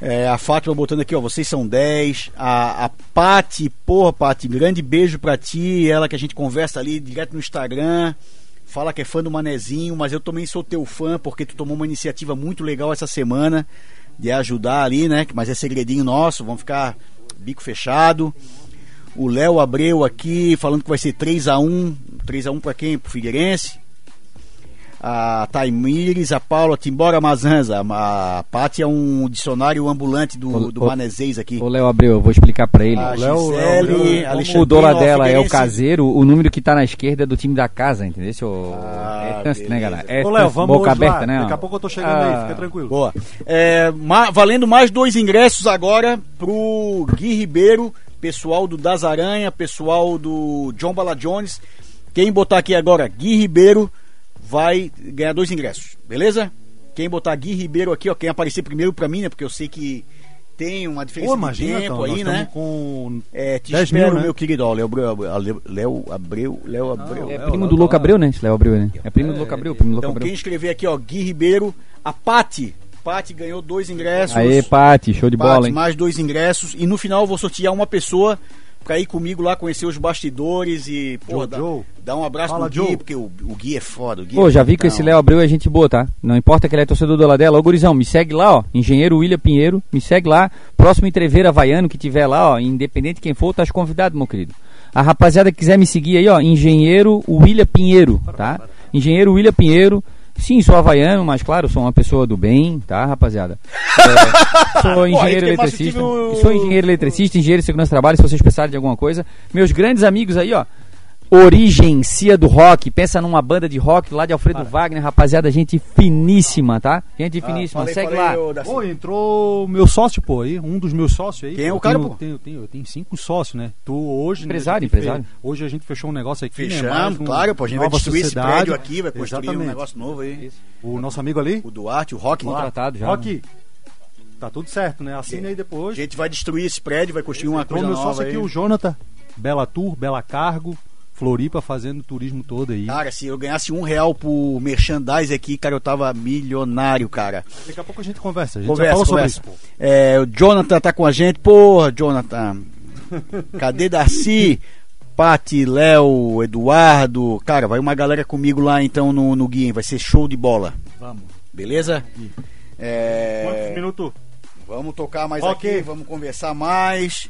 É, a Fátima botando aqui, ó, vocês são 10. A, a Pati, porra, Pati, grande beijo pra ti. Ela que a gente conversa ali direto no Instagram. Fala que é fã do Manezinho, mas eu também sou teu fã porque tu tomou uma iniciativa muito legal essa semana de ajudar ali, né? Mas é segredinho nosso, vamos ficar bico fechado. O Léo Abreu aqui falando que vai ser 3 a 1 3 a 1 pra quem? Pro Figueirense. A Taimires, a Paula, Timbora Mazanza. A Paty é um dicionário ambulante do, do Manezês aqui. Ô Léo Abreu, eu vou explicar pra ele. A Léo- Gisele, Léo- O Doladela é o caseiro, o número que tá na esquerda é do time da casa, entendeu? Esse é o- Ah, é trânsito, né, galera? É Ô, Léo, vamos boca aberta, lá. né? Daqui a pouco eu tô chegando Ah, aí, fica tranquilo. Boa. É, ma- valendo mais dois ingressos agora pro Gui Ribeiro, pessoal do Das Aranha, pessoal do John Bala Jones. Quem botar aqui agora Gui Ribeiro vai ganhar dois ingressos, beleza? Quem botar Gui Ribeiro aqui, ó, quem aparecer primeiro pra mim, né? Porque eu sei que tem uma diferença Pô, de imagina, tempo então, aí, nós né? com... É, te 10 espero, mil, né? meu querido, ó, Léo Abreu, Léo Abreu, Léo Abreu. É primo do Louco Léo. Abreu, né? Léo Abreu, né? É primo do Louco Abreu, primo do Louco Então, Abreu. quem escrever aqui, ó, Gui Ribeiro, a Pati, Pati ganhou dois ingressos. Aê, Pati, show de bola, hein? mais dois ingressos. E no final eu vou sortear uma pessoa pra ir comigo lá conhecer os bastidores e pô, Joe, dar, Joe. dar um abraço Fala, pro Gui, Joe. porque o, o Gui é foda. O Gui Pô, é já vi que esse. Léo Abreu é gente boa, tá? Não importa que ele é torcedor do Doladela. Ô, gurizão, me segue lá, ó. Engenheiro William Pinheiro, me segue lá. Próximo entreveiro havaiano que tiver lá, ó. Independente de quem for, tá convidado, meu querido. A rapaziada que quiser me seguir aí, ó. Engenheiro William Pinheiro, tá? Engenheiro William Pinheiro. Sim, sou havaiano, mas claro, sou uma pessoa do bem, tá, rapaziada? É, sou engenheiro eletricista. Sou engenheiro eletricista, engenheiro de segurança do trabalho, se vocês precisarem de alguma coisa. Meus grandes amigos aí, ó. Origem, Cia do Rock, pensa numa banda de rock lá de Alfredo Wagner, rapaziada, gente finíssima, tá? Gente finíssima, Falei, segue falei, lá. Pô, entrou meu sócio, pô, aí, um dos meus sócios aí. Quem é o cara, tenho, pô? Tenho, tenho, eu tenho cinco sócios, né? Tu hoje... né, Empresário, a gente fez- empresário. hoje a gente fechou um negócio aqui, né? Fechamos, um- claro, pô, a gente vai destruir esse sociedade. prédio aqui, vai construir um Exatamente. negócio novo aí. O nosso amigo ali, O Duarte, o Rock, Contratado já. Rock, tá tudo certo, né? Assina aí a depois. gente vai destruir esse prédio, vai construir uma Entrou coisa meu nova sócio aqui, o Jonathan, Bela Tour, Bela Cargo, Floripa fazendo turismo todo aí. Cara, se eu ganhasse um real por merchandise aqui, cara, eu tava milionário, cara. Daqui a pouco a gente conversa, a gente Conversa, já conversa. sobre isso, pô. É, o Jonathan tá com a gente. Porra, Jonathan. Cadê Darcy? Pati, Léo, Eduardo. Cara, vai uma galera comigo lá então no, no Guia. Vai ser show de bola. Vamos. Beleza? Quantos É, minutos? vamos tocar mais Ok. aqui, vamos conversar mais.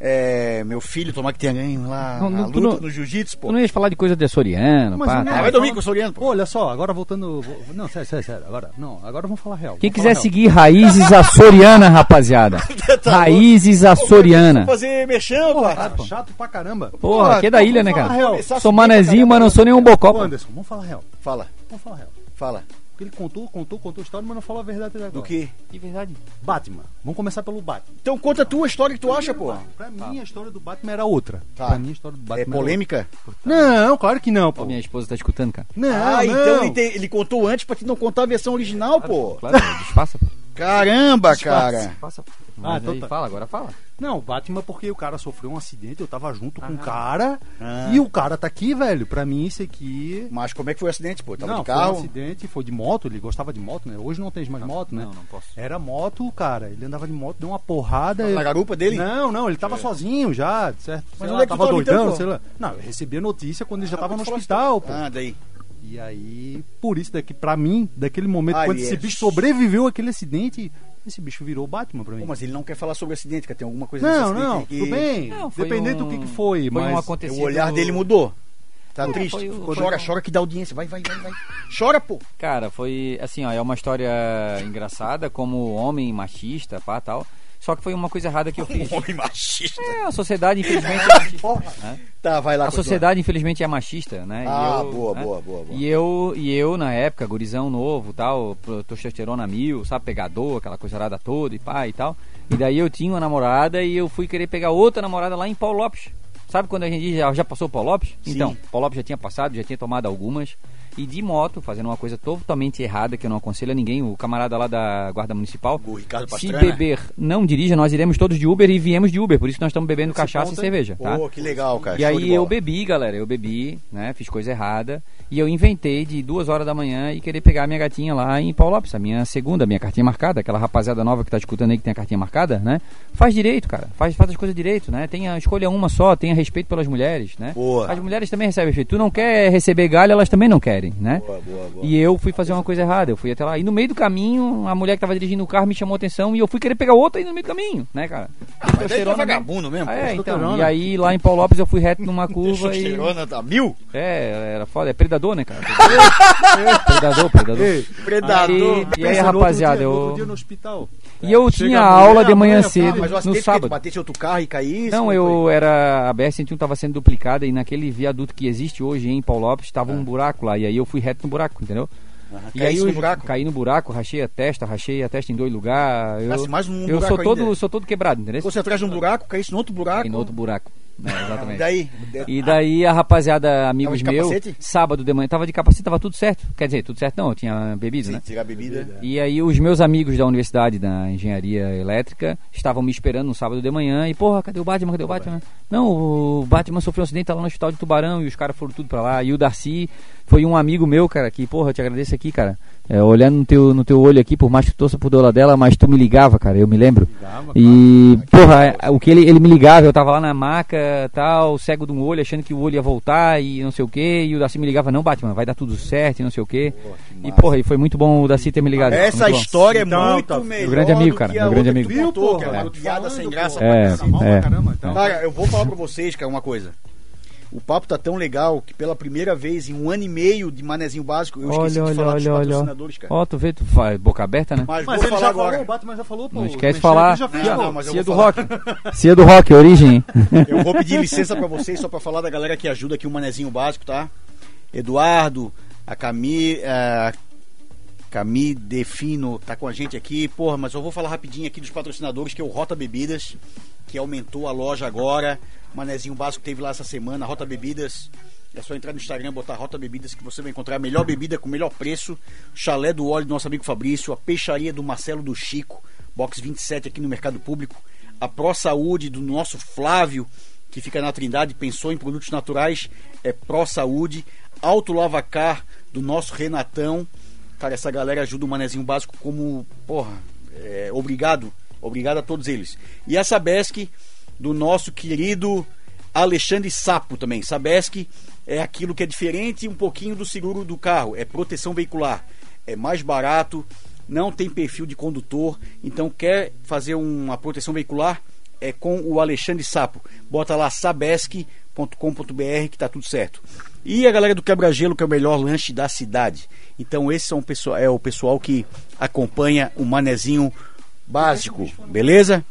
É, meu filho, tomar que tenha ganho lá Não, na não, luta não- no jiu-jitsu, pô. Tu não ia falar de coisa de açoriano, Mas pá, tá? não- Ah, vai dormir com o Soriano, pô. Olha só, agora voltando. Não, sério, sério, sério. Agora, não, agora vamos falar real. Quem quiser real. seguir Raízes Açoriana, rapaziada. Tá Raízes Açoriana. fazer mexão, cara. cara, chato pra caramba. Porra, aqui é da ilha, né, cara? real. Sou manezinho, mas não sou nenhum bocó. Pô. Anderson, vamos falar real. Fala, Vamos falar real. fala. Porque ele contou, contou, contou a história, mas não falou a verdade até agora. Do que? De verdade. Batman. Vamos começar pelo Batman. Então conta a tua história que tu acha, pô. Pra mim, a história do Batman era outra. Tá. Pra mim, a história do Batman É era polêmica? outra. Não, claro que não, pô. Ó, minha esposa tá escutando, cara. Não, ah, não. então ele, tem- ele contou antes pra te não contar a versão original, pô. Claro, disfarça. pô. Caramba, cara. Disfarça. pô. Ah, Mas então aí tá. fala, agora fala. Não, Batman porque o cara sofreu um acidente, eu tava junto com o cara, Ah. e o cara tá aqui, velho. Pra mim, isso aqui... Mas como é que foi o acidente, pô? Tava não, de foi um carro? acidente, foi de moto, ele gostava de moto, né? Hoje não tem mais moto, né? Não, não posso. Era moto, cara. Ele andava de moto, deu uma porrada. Na ele- garupa dele? Não, não, ele tava sozinho já, certo? Mas onde é que tava então, doidão, pô? sei lá. Não, eu recebi a notícia quando ele já Ah, tava no tu falasse- hospital, pô. Ah, daí. E aí, por isso daqui, pra mim, daquele momento, Ah, quando ele esse é- bicho sobreviveu àquele acidente, esse bicho virou o Batman pra mim. Pô, mas ele não quer falar sobre o acidente, cara. Tem alguma coisa Não, não, que- tudo bem. Não, foi Dependendo um- do que, que foi, Foi mas... um acontecido. O olhar dele mudou. Tá Puta, triste? foi o- chora, chora que dá audiência. Vai, vai, vai, vai. Chora, pô. Cara, foi assim, ó, é uma história engraçada como homem machista, pá, tal. Só que foi uma coisa errada que eu fiz. Homem machista. É, a sociedade infelizmente é machista, né? Tá, vai lá. A continua. sociedade infelizmente é machista, né? E Ah, eu, boa, né? boa, boa, boa. E eu, e eu na época, gurizão novo, tal, testosterona mil, sabe, pegador, aquela coisa arada toda e pá e tal. E daí eu tinha uma namorada e eu fui querer pegar outra namorada lá em Paulo Lopes. Sabe quando a gente já, já passou Paulo Lopes? Sim. Então, Paulo Lopes já tinha passado, já tinha tomado algumas. E de moto, fazendo uma coisa totalmente errada, que eu não aconselho a ninguém, o camarada lá da Guarda Municipal. O Ricardo Se Pastrana. beber, não dirija, nós iremos todos de Uber e viemos de Uber, por isso nós estamos bebendo cachaça e cerveja, tá? Pô, que legal, cara. E show aí eu bebi, galera, eu bebi, né? Fiz coisa errada. E eu inventei de duas horas da manhã e querer pegar a minha gatinha lá em Paulo Lopes, a minha segunda, a minha cartinha marcada, aquela rapaziada nova que tá escutando aí que tem a cartinha marcada, né? Faz direito, cara. Faz, faz as coisas direito, né? Tenha, escolha uma só, tenha respeito pelas mulheres, né? Boa. As mulheres também recebem respeito. Tu não quer receber galho, elas também não querem, né? Boa, boa, boa. E eu fui fazer uma coisa errada, eu fui até lá. E no meio do caminho, a mulher que tava dirigindo o carro me chamou a atenção e eu fui querer pegar outra aí no meio do caminho, né, cara? Mas daí tu é vagabundo mesmo, Ah, é, então. E aí lá em Paulo Lopes eu fui reto numa curva e. Testosterona tá mil? É, era foda, é predador, né, cara? predador, predador. Predador. Aí- e aí, rapaziada, eu. outro dia no hospital. E eu Chega tinha aula de manhã mulher, cedo, Ah, mas no sábado. batesse outro carro e caísse? Não, eu era. A BR-101 estava sendo duplicada e naquele viaduto que existe hoje em Paulo Lopes estava um buraco lá. E aí eu fui reto no buraco, entendeu? E aí eu buraco? caí no buraco, rachei a testa, rachei a testa em dois lugares. Eu, mais num eu sou todo, ainda. sou todo quebrado, entendeu? Você atrás de um buraco, caísse no outro buraco. Caí no outro buraco. É, exatamente. Daí, E daí a rapaziada, amigos meus, sábado de manhã, tava de capacete, tava tudo certo. Quer dizer, tudo certo não, eu tinha bebido, Sim, né? tirar bebida. E aí os meus amigos da universidade da engenharia elétrica estavam me esperando no sábado de manhã e, porra, cadê o Batman? Cadê o Batman? Não, o Batman sofreu um acidente, tá lá no hospital de Tubarão e os caras foram tudo pra lá. E o Darcy foi um amigo meu, cara, que, porra, eu te agradeço aqui, cara. É, olhando no teu, no teu olho aqui, por mais que tu torça por dola dela, mas tu me ligava, cara, eu me lembro. E, porra, é, o que ele, ele me ligava, eu tava lá na maca, tal, cego de um olho, achando que o olho ia voltar e não sei o que, e o Darcy me ligava, não, Batman, vai dar tudo certo e não sei o que. E, porra, e foi muito bom o Darcy ter me ligado. Essa Muito bom. história é Então, muito tá- melhor. grande amigo, cara, meu grande amigo. é porra? piada sem graça. É, é. caramba, então. Cara, eu vou falar pra vocês, cara, uma coisa. O papo tá tão legal que pela primeira vez em um ano e meio de manezinho básico, eu esqueci Olha, de olha, falar dos olha, olha. patrocinadores, cara. Ó, tu vê, tu vai boca aberta, né? Mas, Mas vou ele falar já agora. falou, o Batman já falou, pô. Não esquece de falar. já fez, Não, pô. não, mas Cia do falar. rock. Cia do rock, origem? Eu vou pedir licença pra vocês só pra falar da galera que ajuda aqui o Manezinho Básico, tá? Eduardo, a Cami, a Cami Defino tá com a gente aqui. Porra, mas eu vou falar rapidinho aqui dos patrocinadores, que é o Rota Bebidas, que aumentou a loja agora. Manezinho Básico teve lá essa semana, Rota Bebidas. É só entrar no Instagram, botar Rota Bebidas que você vai encontrar a melhor bebida com o melhor preço. Chalé do óleo do nosso amigo Fabrício, a peixaria do Marcelo do Chico, box 27 aqui no Mercado Público. A Pro Saúde do nosso Flávio, que fica na Trindade, pensou em produtos naturais, é Pro Saúde. Auto Lavacar do nosso Renatão. Cara, essa galera ajuda o Manezinho Básico como, porra, é, obrigado. Obrigado a todos eles. E a Sabesc do nosso querido Alexandre Sapo também. Sabesc é aquilo que é diferente um pouquinho do seguro do carro, é proteção veicular. É mais barato, não tem perfil de condutor, então quer fazer uma proteção veicular é com o Alexandre Sapo. Bota lá sabesc.com.br que tá tudo certo. E a galera do Quebra-Gelo, que é o melhor lanche da cidade. Então esse são o pessoal, é o pessoal que acompanha o Manezinho básico, beleza?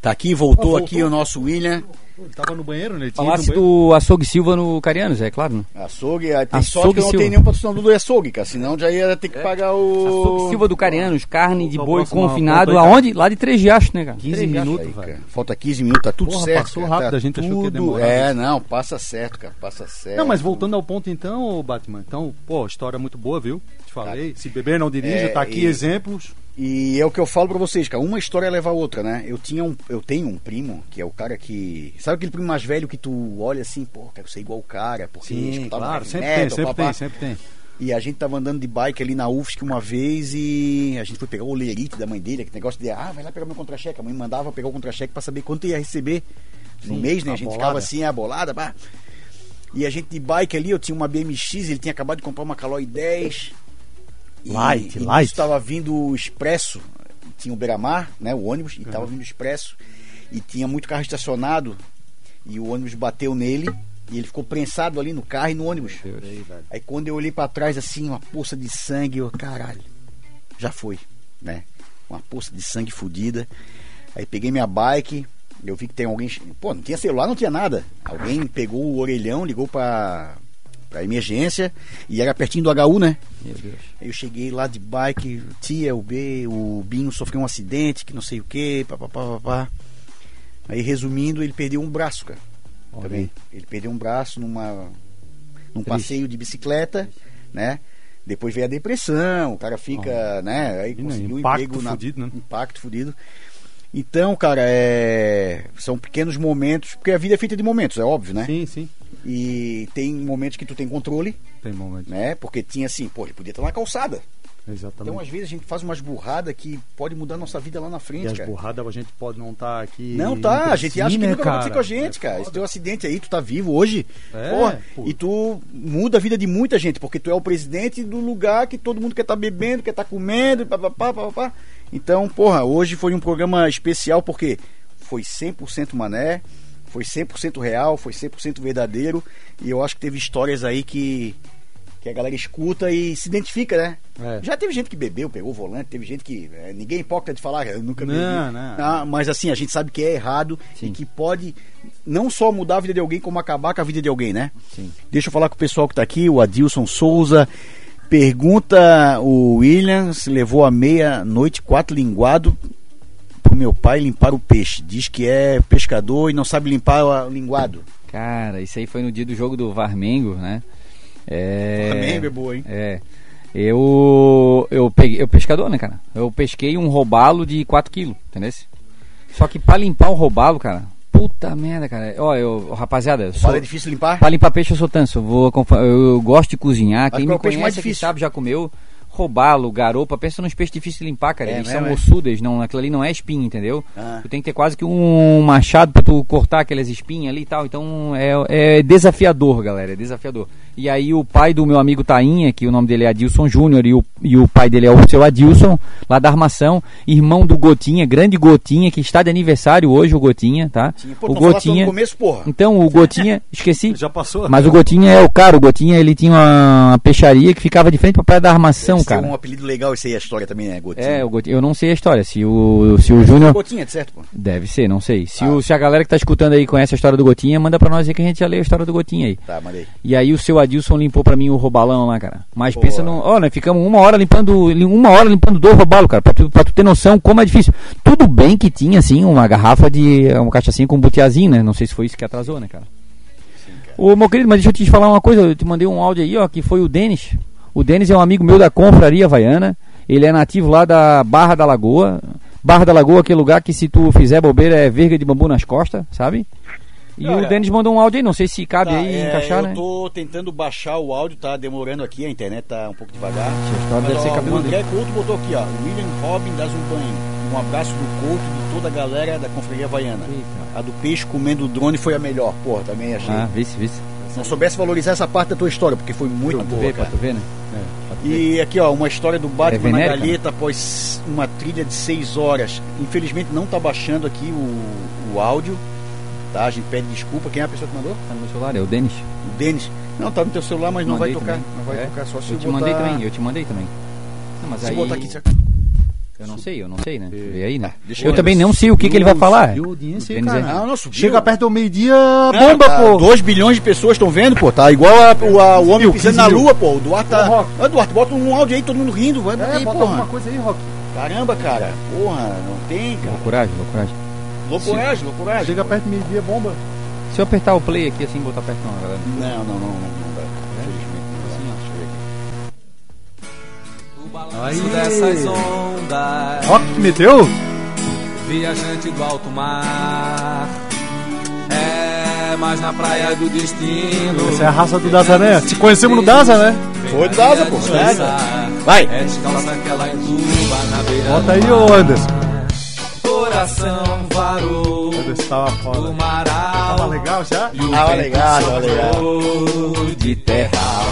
Tá aqui, voltou aqui o nosso William. Ele tava no banheiro, né? Falasse do Açougue Silva no Carianos, é claro, né? Açougue, tem Açougue sorte que não Silva. tenho nenhum patrocinador do açougue, cara. Senão já ia ter que pagar o. Açougue Silva do Carianos, carne de boi próxima confinado, aí, aonde? Lá de Três Riachos, né, cara? 15 Três Riachos. minutos, Aí, velho. cara. Falta 15 minutos, tá tudo Porra, certo. passou cara, rápido, tá a gente achou que ia tudo- demorar. É, não, passa certo, cara, passa certo. Não, mas voltando ao ponto então, ô Batman. Então, pô, história muito boa, viu? Te falei. Se beber não dirija, É, tá aqui e- exemplos. E é o que eu falo pra vocês, cara. Uma história leva a outra, né? Eu tinha um, eu tenho um primo que é o cara que, sabe aquele primo mais velho que tu olha assim, pô, quero ser igual o cara, porque Sim, escutava claro, sempre metal, tem, sempre papá. tem, sempre tem. E a gente tava andando de bike ali na UFSC uma vez e a gente foi pegar o olerite da mãe dele, aquele negócio de, ah, vai lá pegar meu contra-cheque. A mãe mandava pegar o contra-cheque pra saber quanto ia receber no Sim, mês, né? A gente bolada. ficava assim, a bolada, pá. E a gente de bike ali, eu tinha uma BMX, ele tinha acabado de comprar uma Caloi 10. Light, e light. estava vindo o Expresso, tinha o Beira-Mar, né, o ônibus, e estava vindo o Expresso. E tinha muito carro estacionado, e o ônibus bateu nele, E ele ficou prensado ali no carro e no ônibus. Aí quando eu olhei pra trás assim, uma poça de sangue, eu, caralho, já foi, né? Uma poça de sangue fodida. Aí peguei minha bike, eu vi que tem alguém. Pô, não tinha celular, não tinha nada. Alguém pegou o orelhão, ligou pra, pra emergência e era pertinho do HU, né? Meu Deus. Eu cheguei lá de bike, tia, o B, o Binho sofreu um acidente, que não sei o que, papapá, papá. Aí resumindo, ele perdeu um braço, cara. Também. Ele perdeu um braço numa num passeio de bicicleta, né? Depois veio a depressão, o cara fica, né? Aí conseguiu um impacto emprego na fudido, né? impacto fudido. Então, cara, é... são pequenos momentos, porque a vida é feita de momentos, é óbvio, né? Sim, sim. E tem momentos que tu tem controle, Tem momento. né? Porque tinha assim, pô, ele podia estar na calçada. Exatamente. Então, às vezes, a gente faz umas burradas que pode mudar a nossa vida lá na e frente, as cara. burradas a gente pode não estar aqui. Não tá, a gente acha que né, nunca vai acontecer cara? com a gente, cara. Esse teu acidente aí, tu tá vivo hoje. É, porra, pô. e tu muda a vida de muita gente, porque tu é o presidente do lugar que todo mundo quer estar bebendo, quer estar comendo, e papapá, papapá. Então, porra, hoje foi um programa especial porque foi 100% mané, foi 100% real, foi 100% verdadeiro. E eu acho que teve histórias aí que, que a galera escuta e se identifica, né? É. Já teve gente que bebeu, pegou o volante, teve gente que. é, ninguém é hipócrita de falar, eu nunca bebi. Não, não. Ah, mas assim, a gente sabe que é errado Sim. e que pode não só mudar a vida de alguém, como acabar com a vida de alguém, né? Sim. Deixa eu falar com o pessoal que tá aqui, o Adilson Souza. Pergunta o William se levou a meia-noite quatro linguado pro meu pai limpar o peixe. Diz que é pescador e não sabe limpar o linguado. Cara, isso aí foi no dia do jogo do Varmengo, né? É... Flamengo é boa, hein? É. Eu. Eu peguei. Eu pescador, né, cara? Eu pesquei um robalo de 4 kg, entendeu? Só que pra limpar o robalo, cara. Puta merda, cara. Ó, eu, rapaziada, sou, é difícil limpar? pra limpar peixe eu sou tanso. Eu, vou, eu gosto de cozinhar. Quem qual é me mais conhece aqui difícil? sabe, já comeu. Robalo, garopa, pensa nos peixes difíceis de limpar, cara. É Eles mesmo, são é? ossudas, não, aquilo ali não é espinha, entendeu? Ah. Tu tem que ter quase que um machado pra tu cortar aquelas espinhas ali e tal. Então é, é desafiador, galera. É desafiador. E aí o pai do meu amigo Tainha, que o nome dele é Adilson Júnior, e o, e o pai dele é o seu Adilson, lá da armação, irmão do Gotinha, grande Gotinha, que está de aniversário hoje, o Gotinha, tá? Pô, o Gotinha. no começo, porra. Então, o Gotinha, esqueci. Já passou? Mas o Gotinha é o cara, o Gotinha ele tinha uma, peixaria que ficava de frente pra praia da armação, ser cara. um apelido legal esse aí, a história também, né, Gotinha? É, o Gotinha, eu não sei a história. Se o, se o Júnior. Gotinha, certo, pô? Deve ser, não sei. Se, Ah. o, se a galera que tá escutando aí conhece a história do Gotinha, manda pra nós aí que a gente já leu a história do Gotinha aí. Tá, mandei. E aí o seu Adilson limpou pra mim o robalão lá, cara. Mas Pô. pensa no. Ó, nós ficamos uma hora limpando. Uma hora limpando dois robalos, cara. Pra tu, pra tu ter noção como é difícil. Tudo bem que tinha, assim, uma garrafa de. Uma cachaçinha com butiazinho, né? Não sei se foi isso que atrasou, né, cara? Ô, meu querido, mas deixa eu te falar uma coisa. Eu te mandei um áudio aí, ó, que foi o Denis. O Denis é um amigo meu da Confraria Havaiana. Ele é nativo lá da Barra da Lagoa. Barra da Lagoa, aquele lugar que se tu fizer bobeira é verga de bambu nas costas, sabe? E Olha, o Denis mandou um áudio aí, não sei se cabe Tá, aí é, encaixar, eu né? tô tentando baixar o áudio, tá demorando aqui, a internet tá um pouco devagar. A história Mas, deve ser ó, o cabelo André Couto botou aqui, ó. William Robin das Umpanho. Um abraço do Couto e de toda a galera da Confraria Havaiana. A do peixe comendo o drone foi a melhor. Porra, também achei. Ah, vice, vice. Não soubesse valorizar essa parte da tua história, porque foi muito tu boa, pra cara. tu ver, né? Pra tu ver. E aqui, ó, uma história do Batman É na galheta após uma trilha de 6 horas. Infelizmente não tá baixando aqui o, o áudio. Gente pede desculpa. Quem é a pessoa que mandou? Tá no meu celular, é o Denis. O Denis. Não, tá no teu celular, mas não vai tocar. também. Não vai É? tocar só se Eu te botar... mandei também, eu te mandei também. Não, mas Se aí, botar aqui, você- eu não sei, eu não sei, né? Vê aí, né? deixa eu também não sei o que, que ele vai falar. E audiência é- cara. Não, não, subiu. Chega perto do meio-dia, bomba, tá, pô. 2 bilhões de pessoas estão vendo, pô. Tá igual a, o, a- o homem pisando 15 na lua, pô. O Duarte tá. Ô, Duarte, bota um áudio aí, todo mundo rindo. Vai É, aí, bota porra. alguma coisa aí, Rock. Caramba, cara. Porra, não tem, cara. Loucuragem, loucuragem. Loucuragem, loucuragem. Chega perto do meio-dia, bomba. Se eu apertar o play aqui assim, botar perto não, galera. Não, não, não, não, não dá. Infelizmente não dá. Deixa eu ver aqui. O balanço dessas ondas, Rock que meteu? viajante do alto mar. É, mas na praia do destino. Essa é a raça do Daza, né? Se conhecemos no Daza, né? Foi do Daza, pô. Vai. É descalça aquela entuba na beira Bota aí, ô Anderson. Coração varou tava do foda. Tava maral. legal já? E o Tava legal, tava legal. de terral.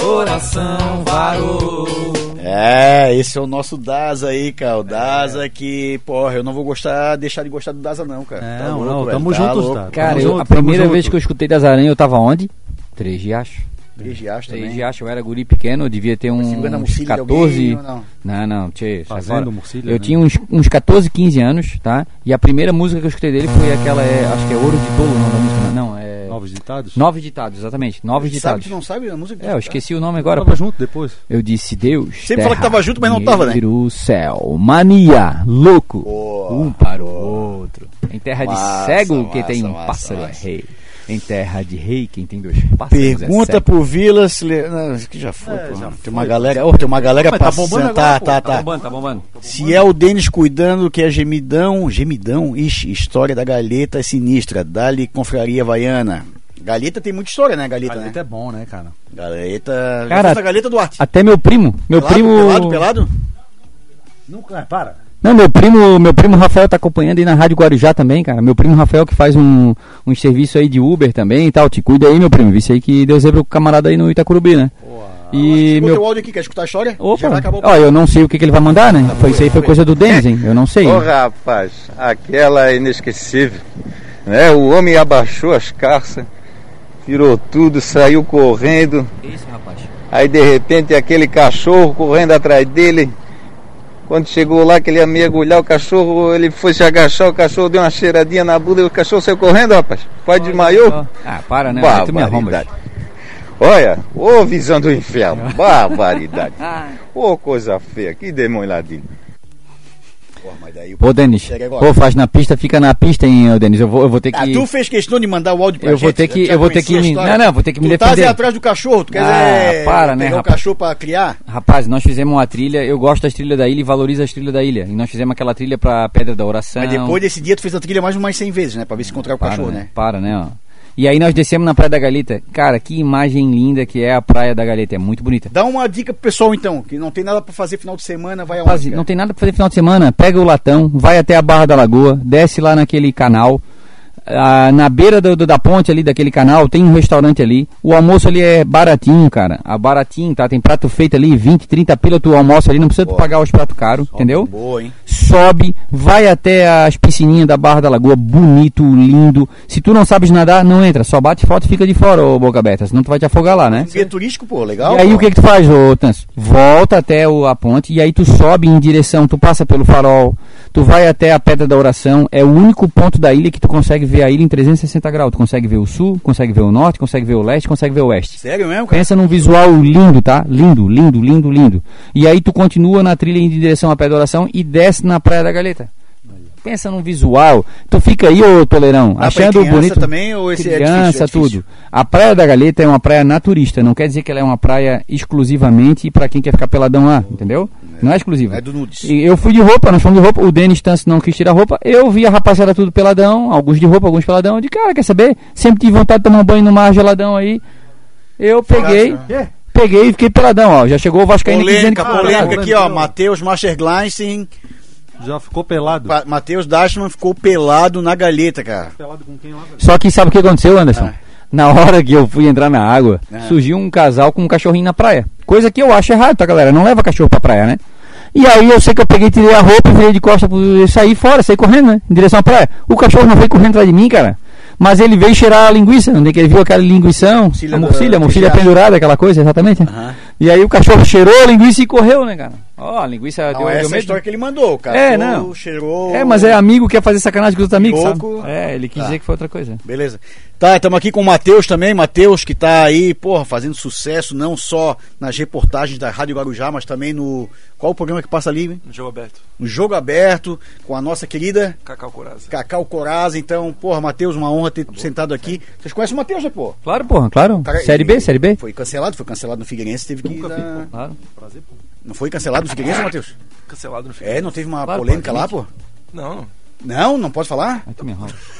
coração varou. É, esse é o nosso Daza aí, cara. O Daza que, porra, eu não vou gostar, deixar de gostar do Daza, não, cara. Tá Não, louco, não, velho, tamo tá juntos, louco. tá? Cara, Tamo eu- junto, a primeira vez junto. que eu escutei das aranhas, eu tava onde? Três Riachos. Três Três também. Riachos, eu era guri pequeno, eu devia ter uns mocilha de 14... alguém ou não? Não, não, tchê, Fazendo fora. mocilha, Eu né? tinha uns, uns 14, 15 anos, tá? E a primeira música que eu escutei dele foi aquela, é, acho que é Ouro de Tolo o nome da música. Não, é... Novos ditados? Nove Ditados, exatamente. Nove Sabe, Ditados. tu não sabe a música? É, eu esqueci o nome agora. Tava pô. junto depois. Eu disse Deus. Sempre fala que tava junto, mas não tava, né? O céu, mania, louco. Boa, um para o outro. Em terra de Massa, cego, quem tem massa, um massa, pássaro massa. é rei. Em terra de rei, quem tem dois pássaros é Pergunta cego. pro Vila se le- não, isso que já foi, pô. já Tem uma galera, oh, tem uma galera tá passando, bombando tá, agora, pô. tá, Tá tá. bombando, tá bombando. Se é o Denis cuidando que é gemidão, gemidão, ixi, história da galeta é sinistra. Dali confraria Havaiana. Galeta tem muita história, né, Galeta, Galeta né? é bom, né, cara? Galeta. Cara, Galeta Duarte. Até meu primo, meu pelado, primo... pelado, pelado? Nunca, para. Não, meu primo, meu primo Rafael tá acompanhando aí na Rádio Guarujá também, cara. Meu primo Rafael que faz um, um serviço aí de Uber também e tal. Te cuida aí, meu primo. Vê se aí que deu zebra pro camarada aí no Itacurubi, né? E Chegou meu... teu áudio aqui, quer escutar a história? Opa, o ó, eu não sei o que, que ele vai mandar, né? Foi, isso aí foi coisa do Denis, hein? Eu não sei. Ô rapaz, aquela é inesquecível. Né? O homem abaixou as carças, tirou tudo, saiu correndo. Que isso, rapaz? Aí de repente aquele cachorro correndo atrás dele. Quando chegou lá que ele ia mergulhar o cachorro, ele foi se agachar, o cachorro deu uma cheiradinha na bunda e o cachorro saiu correndo, rapaz. Quase desmaiou. Ah, para, né? Aí tu me arrombas. Olha, ô visão do inferno, barbaridade. Ô coisa feia, que demônio ladinho. Porra, mas daí o- Pô, Denis, pô, faz na pista, fica na pista, hein, ô, Denis. Eu vou, eu vou ter que. Ah, tu fez questão de mandar o áudio pra Eu gente? vou ter que- eu vou ter que me- não, não, vou ter que me tu tá defender. aí atrás do cachorro, tu quer Ah, dizer, para, né, pegar o rapaz? cachorro pra criar? Rapaz, nós fizemos uma trilha, eu gosto das trilhas da ilha e valorizo as trilhas da ilha. E nós fizemos aquela trilha pra Pedra da Oração. Mas depois desse dia tu fez a trilha mais umas 100 vezes, né? Pra ver se encontrar o para, cachorro, né? né? Para, né, ó. E aí nós descemos na Praia da Galeta. Cara, que imagem linda que é a Praia da Galeta. É muito bonita. Dá uma dica pro pessoal então, que não tem nada pra fazer final de semana, vai aonde? não tem nada pra fazer final de semana. Pega o latão, vai até a Barra da Lagoa, desce lá naquele canal. Ah, na beira do- do- da ponte ali daquele canal tem um restaurante ali. O almoço ali é baratinho, cara. A baratinho, tá? Tem prato feito ali, 20, 30 pila tu almoça ali, não precisa tu pagar os pratos caros, entendeu? Boa, hein? sobe, vai até as piscininhas da Barra da Lagoa, bonito, lindo. Se tu não sabes nadar, não entra, só bate foto e fica de fora, ô boca aberta, senão tu vai te afogar lá, né? Guia turístico, pô, legal. E aí pô. o que que tu faz, ô Tanso? Volta até o, a ponte e aí tu sobe em direção, tu passa pelo farol, tu vai até a Pedra da Oração, é o único ponto da ilha que tu consegue ver a ilha em 360 graus. Tu consegue ver o sul, consegue ver o norte, consegue ver o leste, consegue ver o oeste. Sério mesmo, cara? Pensa num visual lindo, tá? Lindo, lindo, lindo, lindo. E aí tu continua na trilha em direção à Pedra da Oração e desce na Praia da Galeta. Pensa num visual. Tu fica aí, ô Toleirão, Dá ir achando criança bonito. também ou esse é criança, difícil, é difícil? tudo. A Praia da Galeta é uma praia naturista, não quer dizer que ela é uma praia exclusivamente pra quem quer ficar peladão lá, entendeu? Não é exclusiva. É do nudes. E Eu fui de roupa, nós fomos de roupa, o Denis Tanso não quis tirar roupa, eu vi a rapaziada tudo peladão, alguns de roupa, alguns peladão, de cara, quer saber? Sempre tive vontade de tomar um banho no mar geladão aí. Eu peguei, peguei e fiquei peladão, ó. Já chegou o Vascaíno aqui dizendo que Polêmica, polêmica aqui, ó. Matheus Mastergleisen, Já ficou pelado. Pa- Matheus Dashman ficou pelado na galeta, cara. Pelado com quem lá? Só que sabe o que aconteceu, Anderson? Ah. Na hora que eu fui entrar na água, Ah. surgiu um casal com um cachorrinho na praia. Coisa que eu acho errado, tá, galera? Não leva cachorro pra praia, né? E aí eu sei que eu peguei, tirei a roupa e virei de costa pro sair fora, saí correndo, né? Em direção à praia. O cachorro não veio correndo atrás de mim, cara. Mas ele veio cheirar a linguiça, onde é que ele viu aquela linguição? A morcilha, a morcilha da- pendurada, aquela coisa, exatamente. Aham. E aí o cachorro cheirou a linguiça e correu, né, cara? Ó, a linguiça Não, deu, essa deu é a medo. história que ele mandou, cara. É, não. Cheirou. É, mas é amigo que quer fazer sacanagem com os outros amigos, Louco. sabe? É, ele quis Tá. dizer que foi outra coisa. Beleza. Tá, estamos aqui com o Matheus também. Matheus que tá aí, porra, fazendo sucesso, não só nas reportagens da Rádio Guarujá, mas também no. Qual o programa que passa ali? hein? Jogo aberto. No Jogo Aberto, com a nossa querida Cacau Coraza. Cacau Coraza. Então, porra, Matheus, uma honra ter sentado aqui. Vocês conhecem o Matheus, né, pô? Claro, porra, claro. Cara, série ele- B, série B. Foi cancelado, foi cancelado no Figueirense, teve que. dar- Claro. Não foi cancelado no Figueirense, Matheus? Cancelado no fim. É, não teve uma Claro, polêmica lá, pô? Não, Não, não pode falar? Aí tu me.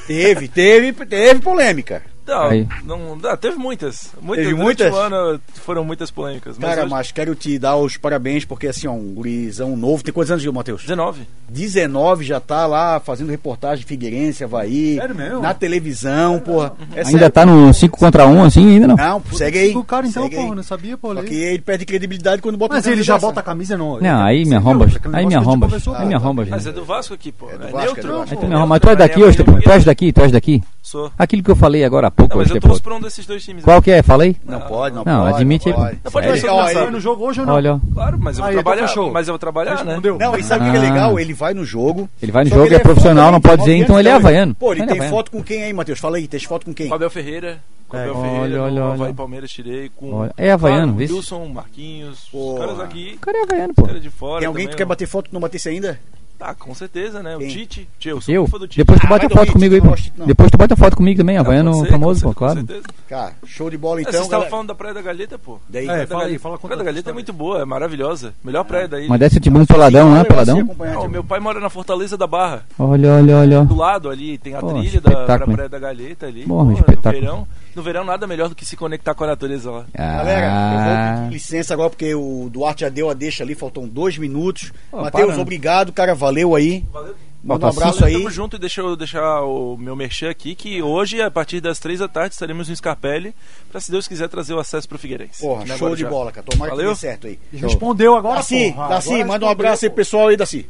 Teve, teve, teve polêmica. Não, Aí. não, ah, teve muitas. muitas Teve muitas? o ano foram muitas polêmicas. Mas Cara, hoje- mas quero te dar os parabéns, porque assim, ó, um gurizão novo. Tem quantos anos, Gil Matheus? 19. 19 já tá lá fazendo reportagem de Figueirense, Havaí. Sério mesmo? Na televisão, porra. É Ainda sério. tá no 5 contra 1, assim, ainda não? Não, segue aí. O cara então, segue aí. porra, não sabia, pô. Só ali. que ele perde credibilidade quando bota Mas ele já bota a camisa, não. Não, aí me. Aquele Aí me negócio que a gente arrombas. conversou, Aí me pô. arrombas. Mas é do Vasco aqui, pô. É do É, Vasco, é. Aí tu arromba. É daqui, hoje, tu és daqui, tu és daqui. Sou. Aquilo que eu falei agora há pouco, Não, mas eu torço pra um desses dois times. Qual que é? Falei? Não pode, não, Não, pode. admite não aí. pode. Não pode mais ele- Vai no jogo hoje ou não? Olha. Claro, mas eu vou então trabalhar. fechou. Mas eu vou trabalhar, né? Não, e sabe o que é Ah. legal? Ele vai no jogo. Ele vai no jogo, é ele profissional, não também, pode dizer, 19 então ele é também. havaiano. Pô, ele é tem foto com quem aí, Matheus? Fala aí, tem foto com quem? Com Abel Ferreira. É. Olha, Ferreira. olha, olha. Havaí Palmeiras tirei. Com Olha, é havaiano, se- Wilson, Marquinhos. Pô. Os caras aqui. O cara é havaiano, pô. caras de fora. Tem alguém que também, quer bater foto que não batesse ainda? Ah, com certeza, né? O Quem? Tite. Tio, eu sou Eu? fã do Tite. Depois tu Ah, bota vai a foto comigo aí, não. Depois tu bota a foto comigo também, Ah, havaiano famoso, com pô, claro. certeza. Cara, show de bola É, então, Vocês estavam falando da Praia da Galeta, pô. Daí, É, Praia da fala aí, Galeta- fala A Praia da Galeta é muito boa, é maravilhosa. Melhor praia daí. Mas desce tipo um peladão, né? Peladão. acompanhar, Não, meu pai mora na Fortaleza da Barra. Olha, olha, olha. Do lado ali tem a trilha da? Praia da Galeta ali. Bom, espetáculo. No verão, nada melhor do que se conectar com a natureza lá. Galera, eu Ah, vou pedir licença agora porque o Duarte já deu a deixa ali, faltam dois minutos. Matheus, para. né? obrigado, cara, valeu aí. Valeu. Manda um abraço Valeu, aí. Tamo junto e deixa eu deixar o meu merchan aqui que hoje, a partir das três da tarde, estaremos no Scarpelli pra, se Deus quiser, trazer o acesso pro Figueirense. Porra, Né, show de Guarujá. bola, cara. Tomara que Valeu. dê certo aí. Respondeu agora, Daci, porra. Daci, Agora manda um abraço aí pessoal aí, Daci.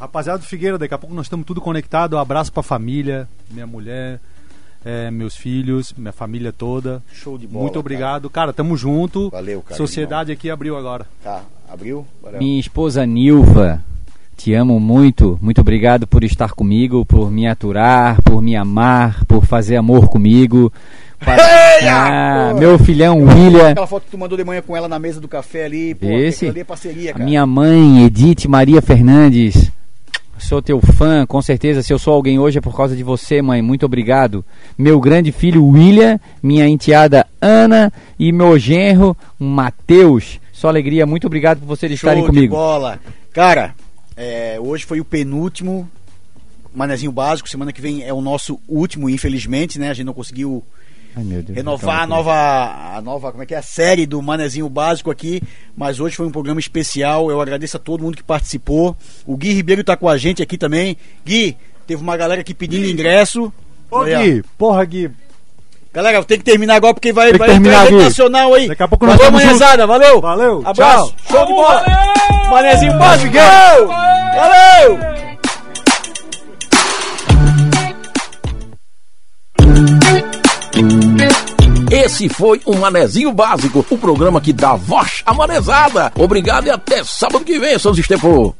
Rapaziada do Figueira, daqui a pouco nós estamos tudo conectado. Um abraço pra família, minha mulher, é, meus filhos, minha família toda. Show de bola. Muito obrigado. Cara, tamo junto. Valeu, cara, Sociedade aqui abriu agora. Tá, abriu? Valeu. minha esposa Nilva, te amo muito. Muito obrigado por estar comigo, por me aturar, por me amar, por fazer amor comigo. Pa- Ah, Pô. meu filhão William. Aquela foto que tu mandou de manhã com ela na mesa do café ali, pô, Esse? ali é parceria, A cara. minha mãe, Edith Maria Fernandes. Sou teu fã, com certeza. Se eu sou alguém hoje é por causa de você, mãe. Muito obrigado. Meu grande filho William, minha enteada Ana e meu genro Matheus. Só alegria. Muito obrigado por vocês estarem Show de comigo. bola. Cara, é, hoje foi o penúltimo Manezinho Básico. Semana que vem é o nosso último, infelizmente, né? A gente não conseguiu Ai, meu Deus. renovar a nova, a nova, como é que é, a série do Manezinho Básico aqui, mas hoje foi um programa especial, eu agradeço a todo mundo que participou, o Gui Ribeiro tá com a gente aqui também, Gui, teve uma galera aqui pedindo ingresso, Ô. Gui, porra, Gui. galera, tem que terminar agora porque vai, vai terminar, entrar Gui. nacional aí, Daqui a pouco nós valeu estamos manhãzada, valeu, Valeu, abraço, tchau. show de bola, Manezinho Básico, valeu, valeu! Esse foi o Manezinho Básico, o programa que dá voz à manezada. Obrigado e até sábado que vem, seus estepô.